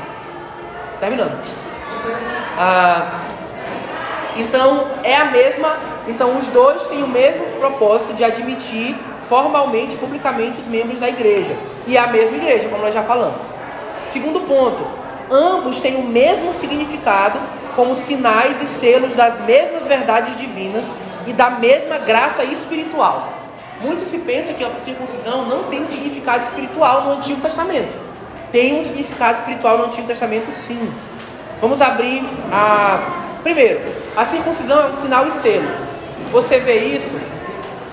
Terminando. Ah, então é a mesma. Então os dois têm o mesmo propósito de admitir formalmente, publicamente os membros da igreja. E é a mesma igreja, como nós já falamos. Segundo ponto, ambos têm o mesmo significado como sinais e selos das mesmas verdades divinas e da mesma graça espiritual. Muito se pensa que a circuncisão não tem um significado espiritual no Antigo Testamento. Tem um significado espiritual no Antigo Testamento, sim. Vamos abrir a. Primeiro, a circuncisão é um sinal e selo. Você vê isso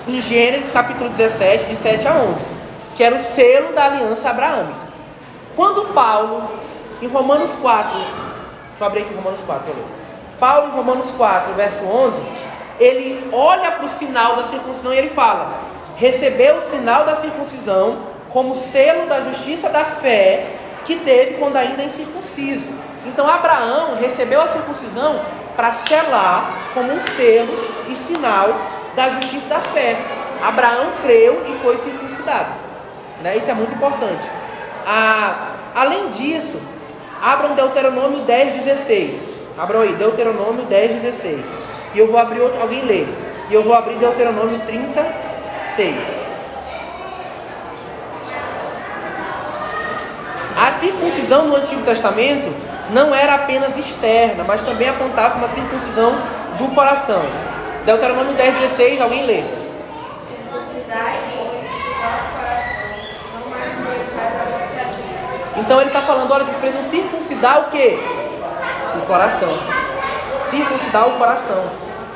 em Gênesis capítulo 17, de 7 a 11, que era o selo da aliança abraâmica. Quando Paulo, em Romanos 4, deixa eu abrir aqui Romanos 4, olha. Paulo, em Romanos 4, verso 11, ele olha para o sinal da circuncisão e ele fala: recebeu o sinal da circuncisão como selo da justiça da fé que teve quando ainda é incircunciso. Então Abraão recebeu a circuncisão para selar como um selo e sinal da justiça da fé. Abraão creu e foi circuncidado. Né? Isso é muito importante. Ah, além disso, abram Deuteronômio 10, 16. Abram aí, Deuteronômio 10, 16. E eu vou abrir outro, alguém lê. E eu vou abrir Deuteronômio 36. A circuncisão no Antigo Testamento não era apenas externa, mas também apontava uma circuncisão do coração. Deuteronômio 10, 16, alguém lê. Então ele está falando, olha, vocês precisam circuncidar o quê? O coração. Circuncidar o coração.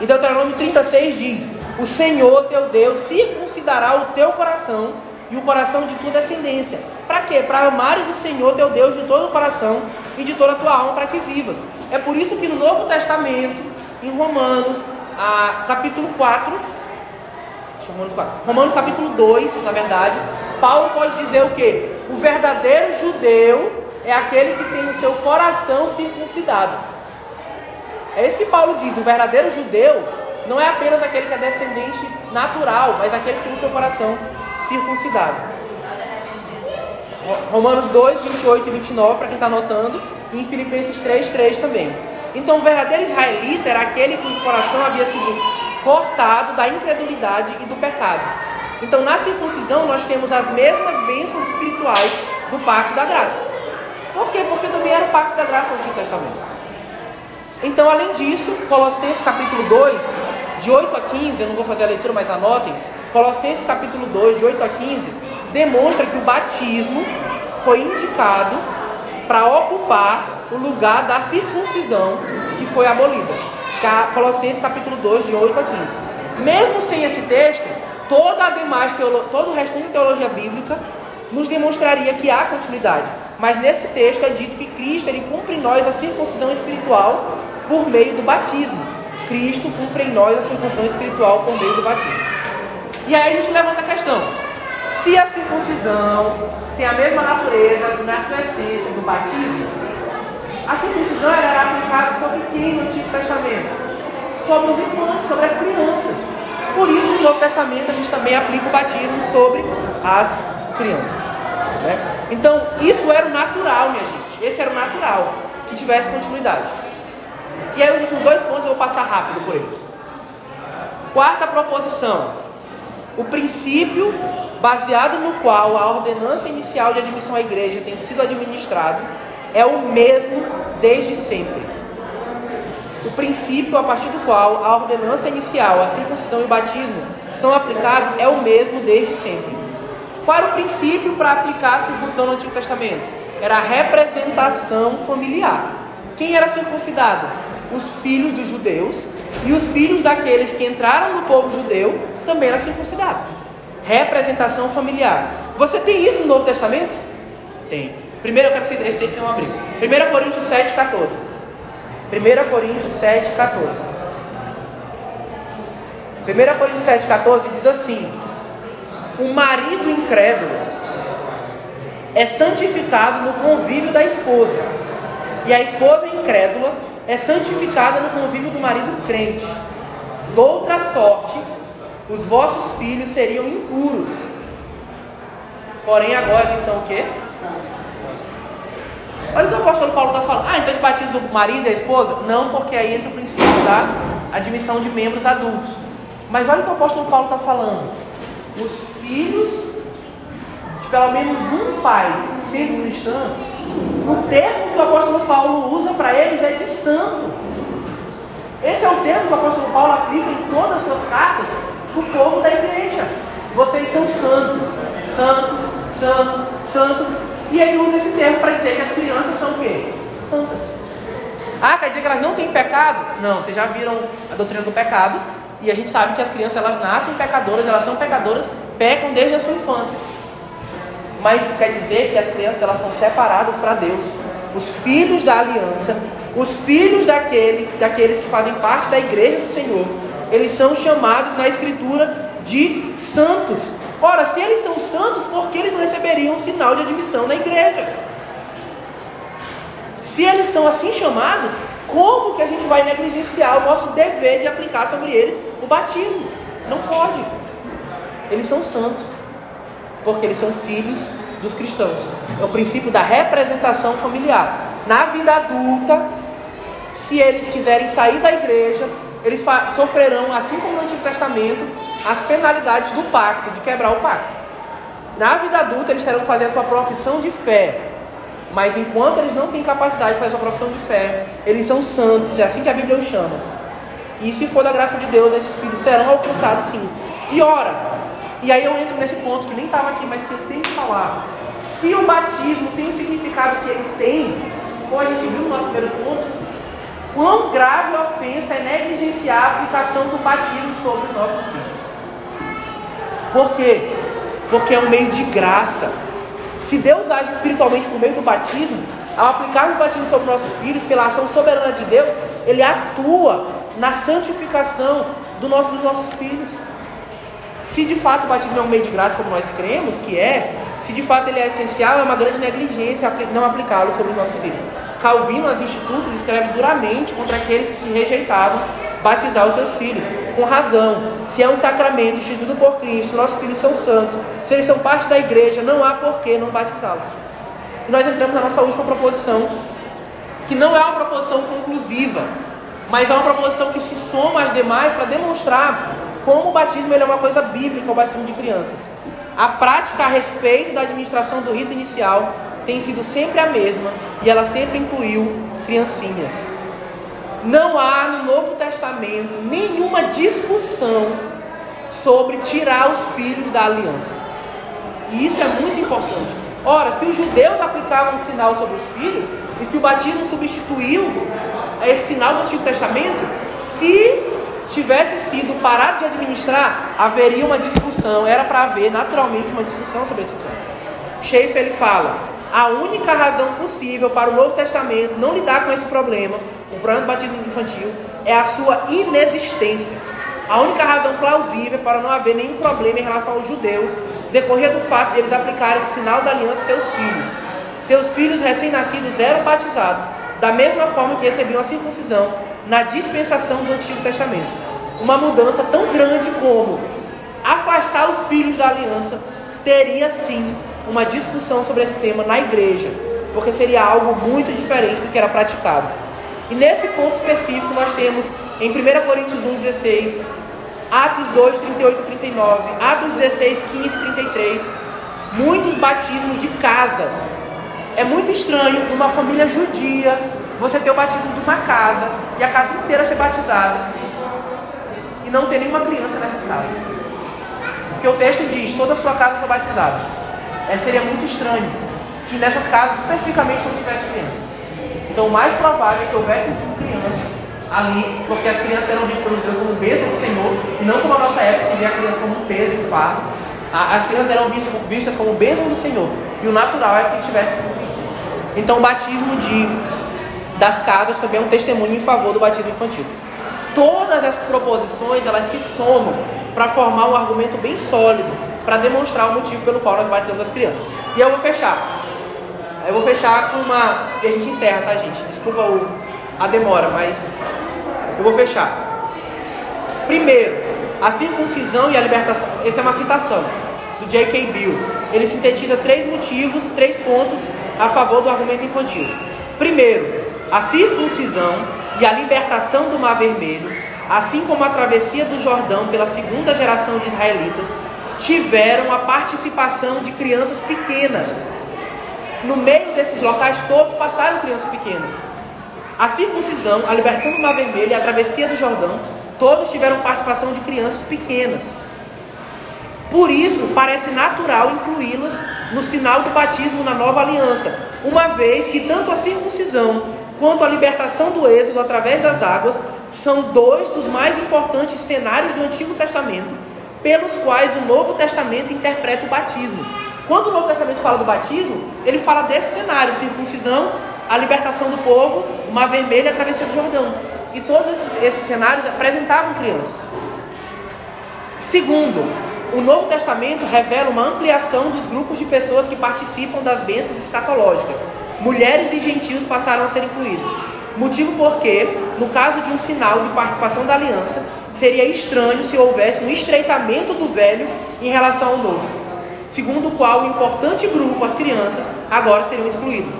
E Deuteronômio 36 diz: O Senhor teu Deus circuncidará o teu coração e o coração de tua descendência. Para quê? Para amares o Senhor teu Deus de todo o coração e de toda a tua alma para que vivas. É por isso que no Novo Testamento, em Romanos, a, capítulo 4, Romanos 4, Romanos capítulo 2, na verdade, Paulo pode dizer o que? O verdadeiro judeu é aquele que tem o seu coração circuncidado. É isso que Paulo diz. O verdadeiro judeu não é apenas aquele que é descendente natural, mas aquele que tem o seu coração circuncidado. Romanos 2, 28 e 29, para quem está anotando, e em Filipenses 3, 3 também. Então, o verdadeiro israelita era aquele cujo coração havia sido cortado da incredulidade e do pecado. Então, na circuncisão, nós temos as mesmas bênçãos espirituais do pacto da graça. Por quê? Porque também era o pacto da graça no Antigo Testamento. Então, além disso, Colossenses capítulo 2, de 8 a 15, eu não vou fazer a leitura, mas anotem. Colossenses capítulo 2, de 8 a 15, demonstra que o batismo foi indicado para ocupar o lugar da circuncisão que foi abolida. Colossenses capítulo 2, de 8 a 15. Mesmo sem esse texto, toda a demais todo o restante de teologia bíblica nos demonstraria que há continuidade. Mas nesse texto é dito que Cristo ele cumpre em nós a circuncisão espiritual por meio do batismo. Cristo cumpre em nós a circuncisão espiritual por meio do batismo. E aí a gente levanta a questão: se a circuncisão tem a mesma natureza, na sua essência, do batismo, a circuncisão era aplicada sobre quem no Antigo Testamento? Sobre os infantes, sobre as crianças. Por isso, no Novo Testamento, a gente também aplica o batismo sobre as crianças. Né? Então, isso era o natural, minha gente. Esse era o natural, que tivesse continuidade. E aí, os últimos dois pontos eu vou passar rápido por eles. Quarta proposição: o princípio baseado no qual a ordenança inicial de admissão à igreja tem sido administrado é o mesmo desde sempre. O princípio a partir do qual a ordenança inicial, a circuncisão e o batismo são aplicados é o mesmo desde sempre. Qual era o princípio para aplicar a circuncisão no Antigo Testamento? Era a representação familiar. Quem era circuncidado? Os filhos dos judeus e os filhos daqueles que entraram no povo judeu também eram circuncidados. Representação familiar. Você tem isso no Novo Testamento? Tem. Primeiro, eu quero que vocês, esse texto abrir. 1 Coríntios 7, 14. 1 Coríntios 7, 14. 1 Coríntios 7, 14 diz assim: O marido incrédulo é santificado no convívio da esposa, e a esposa incrédula é santificada no convívio do marido crente. Doutra sorte, os vossos filhos seriam impuros. Porém, agora eles são o quê? Olha o que o apóstolo Paulo está falando. Ah, então eles batizam o marido e a esposa? Não, porque aí entra o princípio da admissão de membros adultos. Mas olha o que o apóstolo Paulo está falando. Os filhos de pelo menos um pai sendo cristão, o termo que o apóstolo Paulo usa para eles é de santo. Esse é o termo que o apóstolo Paulo aplica em todas as suas cartas para o povo da igreja. Vocês são santos, santos, santos, santos. E ele usa esse termo para dizer que as crianças são o quê? Santas. Ah, quer dizer que elas não têm pecado? Não, vocês já viram a doutrina do pecado. E a gente sabe que as crianças elas nascem pecadoras, elas são pecadoras, pecam desde a sua infância. Mas quer dizer que as crianças elas são separadas para Deus. Os filhos da aliança, os filhos daquele, daqueles que fazem parte da igreja do Senhor, eles são chamados na Escritura de santos. Ora, se eles são santos, por que eles não receberiam um sinal de admissão na igreja? Se eles são assim chamados, como que a gente vai negligenciar o nosso dever de aplicar sobre eles o batismo? Não pode. Eles são santos, porque eles são filhos dos cristãos. É o princípio da representação familiar. Na vida adulta, se eles quiserem sair da igreja, eles sofrerão, assim como no Antigo Testamento, as penalidades do pacto, de quebrar o pacto. Na vida adulta, eles terão que fazer a sua profissão de fé. Mas enquanto eles não têm capacidade de fazer a sua profissão de fé, eles são santos, é assim que a Bíblia os chama. E se for da graça de Deus, esses filhos serão alcançados sim. E ora, e aí eu entro nesse ponto que nem estava aqui, mas que eu tenho que falar. Se o batismo tem o significado que ele tem, como a gente viu no nosso primeiro ponto, quão grave a ofensa é negligenciar a aplicação do batismo sobre os nossos filhos. Por quê? Porque é um meio de graça. Se Deus age espiritualmente por meio do batismo, ao aplicar o batismo sobre nossos filhos, pela ação soberana de Deus, Ele atua na santificação do nosso, dos nossos filhos. Se de fato o batismo é um meio de graça, como nós cremos que é, se de fato ele é essencial, é uma grande negligência não aplicá-lo sobre os nossos filhos. Calvino, nas Institutos, escreve duramente contra aqueles que se rejeitavam batizar os seus filhos, com razão. Se é um sacramento instituído por Cristo, nossos filhos são santos, se eles são parte da igreja, não há por que não batizá-los. E nós entramos na nossa última proposição, que não é uma proposição conclusiva, mas é uma proposição que se soma às demais para demonstrar como o batismo ele é uma coisa bíblica, o batismo de crianças. A prática a respeito da administração do rito inicial tem sido sempre a mesma e ela sempre incluiu criancinhas. Não há no Novo Testamento nenhuma discussão sobre tirar os filhos da aliança. E isso é muito importante. Ora, se os judeus aplicavam um sinal sobre os filhos, e se o batismo substituiu esse sinal do Antigo Testamento, se tivesse sido parado de administrar, haveria uma discussão, era para haver naturalmente uma discussão sobre esse ponto. Schaefer ele fala: a única razão possível para o Novo Testamento não lidar com esse problema, o problema do batismo infantil, é a sua inexistência. A única razão plausível para não haver nenhum problema em relação aos judeus decorria do fato de eles aplicarem o sinal da aliança aos seus filhos. Seus filhos recém-nascidos eram batizados, da mesma forma que recebiam a circuncisão na dispensação do Antigo Testamento. Uma mudança tão grande como afastar os filhos da aliança teria sim uma discussão sobre esse tema na igreja, porque seria algo muito diferente do que era praticado. E nesse ponto específico nós temos em 1 Coríntios 1, 16, Atos 2, 38 e 39, Atos 16, 15 e 33, muitos batismos de casas. É muito estranho numa família judia você ter o batismo de uma casa e a casa inteira ser batizada e não ter nenhuma criança nessa casa. Porque o texto diz: toda a sua casa foi batizada. É, seria muito estranho que nessas casas especificamente não tivesse criança. Então o mais provável é que houvesse sim crianças ali, porque as crianças eram vistas pelos Deus como bênção do Senhor, e não como a nossa época, que via a criança como um peso, um fardo. As crianças eram vistas como bênção do Senhor, e o natural é que tivesse sim crianças. Então o batismo de, das casas também é um testemunho em favor do batismo infantil. Todas essas proposições, elas se somam para formar um argumento bem sólido, para demonstrar o motivo pelo qual nós batizamos as crianças. E eu vou fechar. Eu vou fechar com uma. E a gente encerra, tá, gente? Desculpa o... a demora, mas eu vou fechar. Primeiro, a circuncisão e a libertação. Essa é uma citação do J.K. Bill. Ele sintetiza três motivos, três pontos a favor do argumento infantil. Primeiro, a circuncisão e a libertação do Mar Vermelho, assim como a travessia do Jordão pela segunda geração de israelitas, tiveram a participação de crianças pequenas no meio desses locais todos passaram crianças pequenas. A circuncisão, a libertação do Mar Vermelho e a travessia do Jordão, todos tiveram participação de crianças pequenas. Por isso, parece natural incluí-las no sinal do batismo na nova aliança, uma vez que tanto a circuncisão quanto a libertação do êxodo através das águas são dois dos mais importantes cenários do Antigo Testamento, pelos quais o Novo Testamento interpreta o batismo. Quando o Novo Testamento fala do batismo, ele fala desse cenário, circuncisão, a libertação do povo, o mar vermelho e a travessia do Jordão. E todos esses, esses cenários apresentavam crianças. Segundo, o Novo Testamento revela uma ampliação dos grupos de pessoas que participam das bênçãos escatológicas. Mulheres e gentios passaram a ser incluídos. Motivo porque, no caso de um sinal de participação da aliança, seria estranho se houvesse um estreitamento do velho em relação ao novo. Segundo o qual, um importante grupo, as crianças, agora seriam excluídas.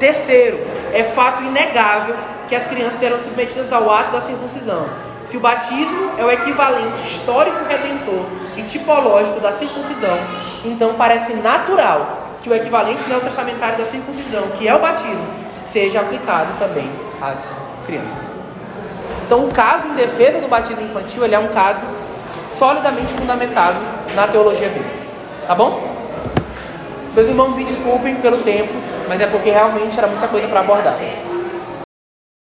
Terceiro, é fato inegável que as crianças serão submetidas ao ato da circuncisão. Se o batismo é o equivalente histórico redentor e tipológico da circuncisão, então parece natural que o equivalente neotestamentário da circuncisão, que é o batismo, seja aplicado também às crianças. Então, o caso em defesa do batismo infantil ele é um caso solidamente fundamentado na teologia bíblica. Tá bom? Meus irmãos, me desculpem pelo tempo, mas é porque realmente era muita coisa para abordar.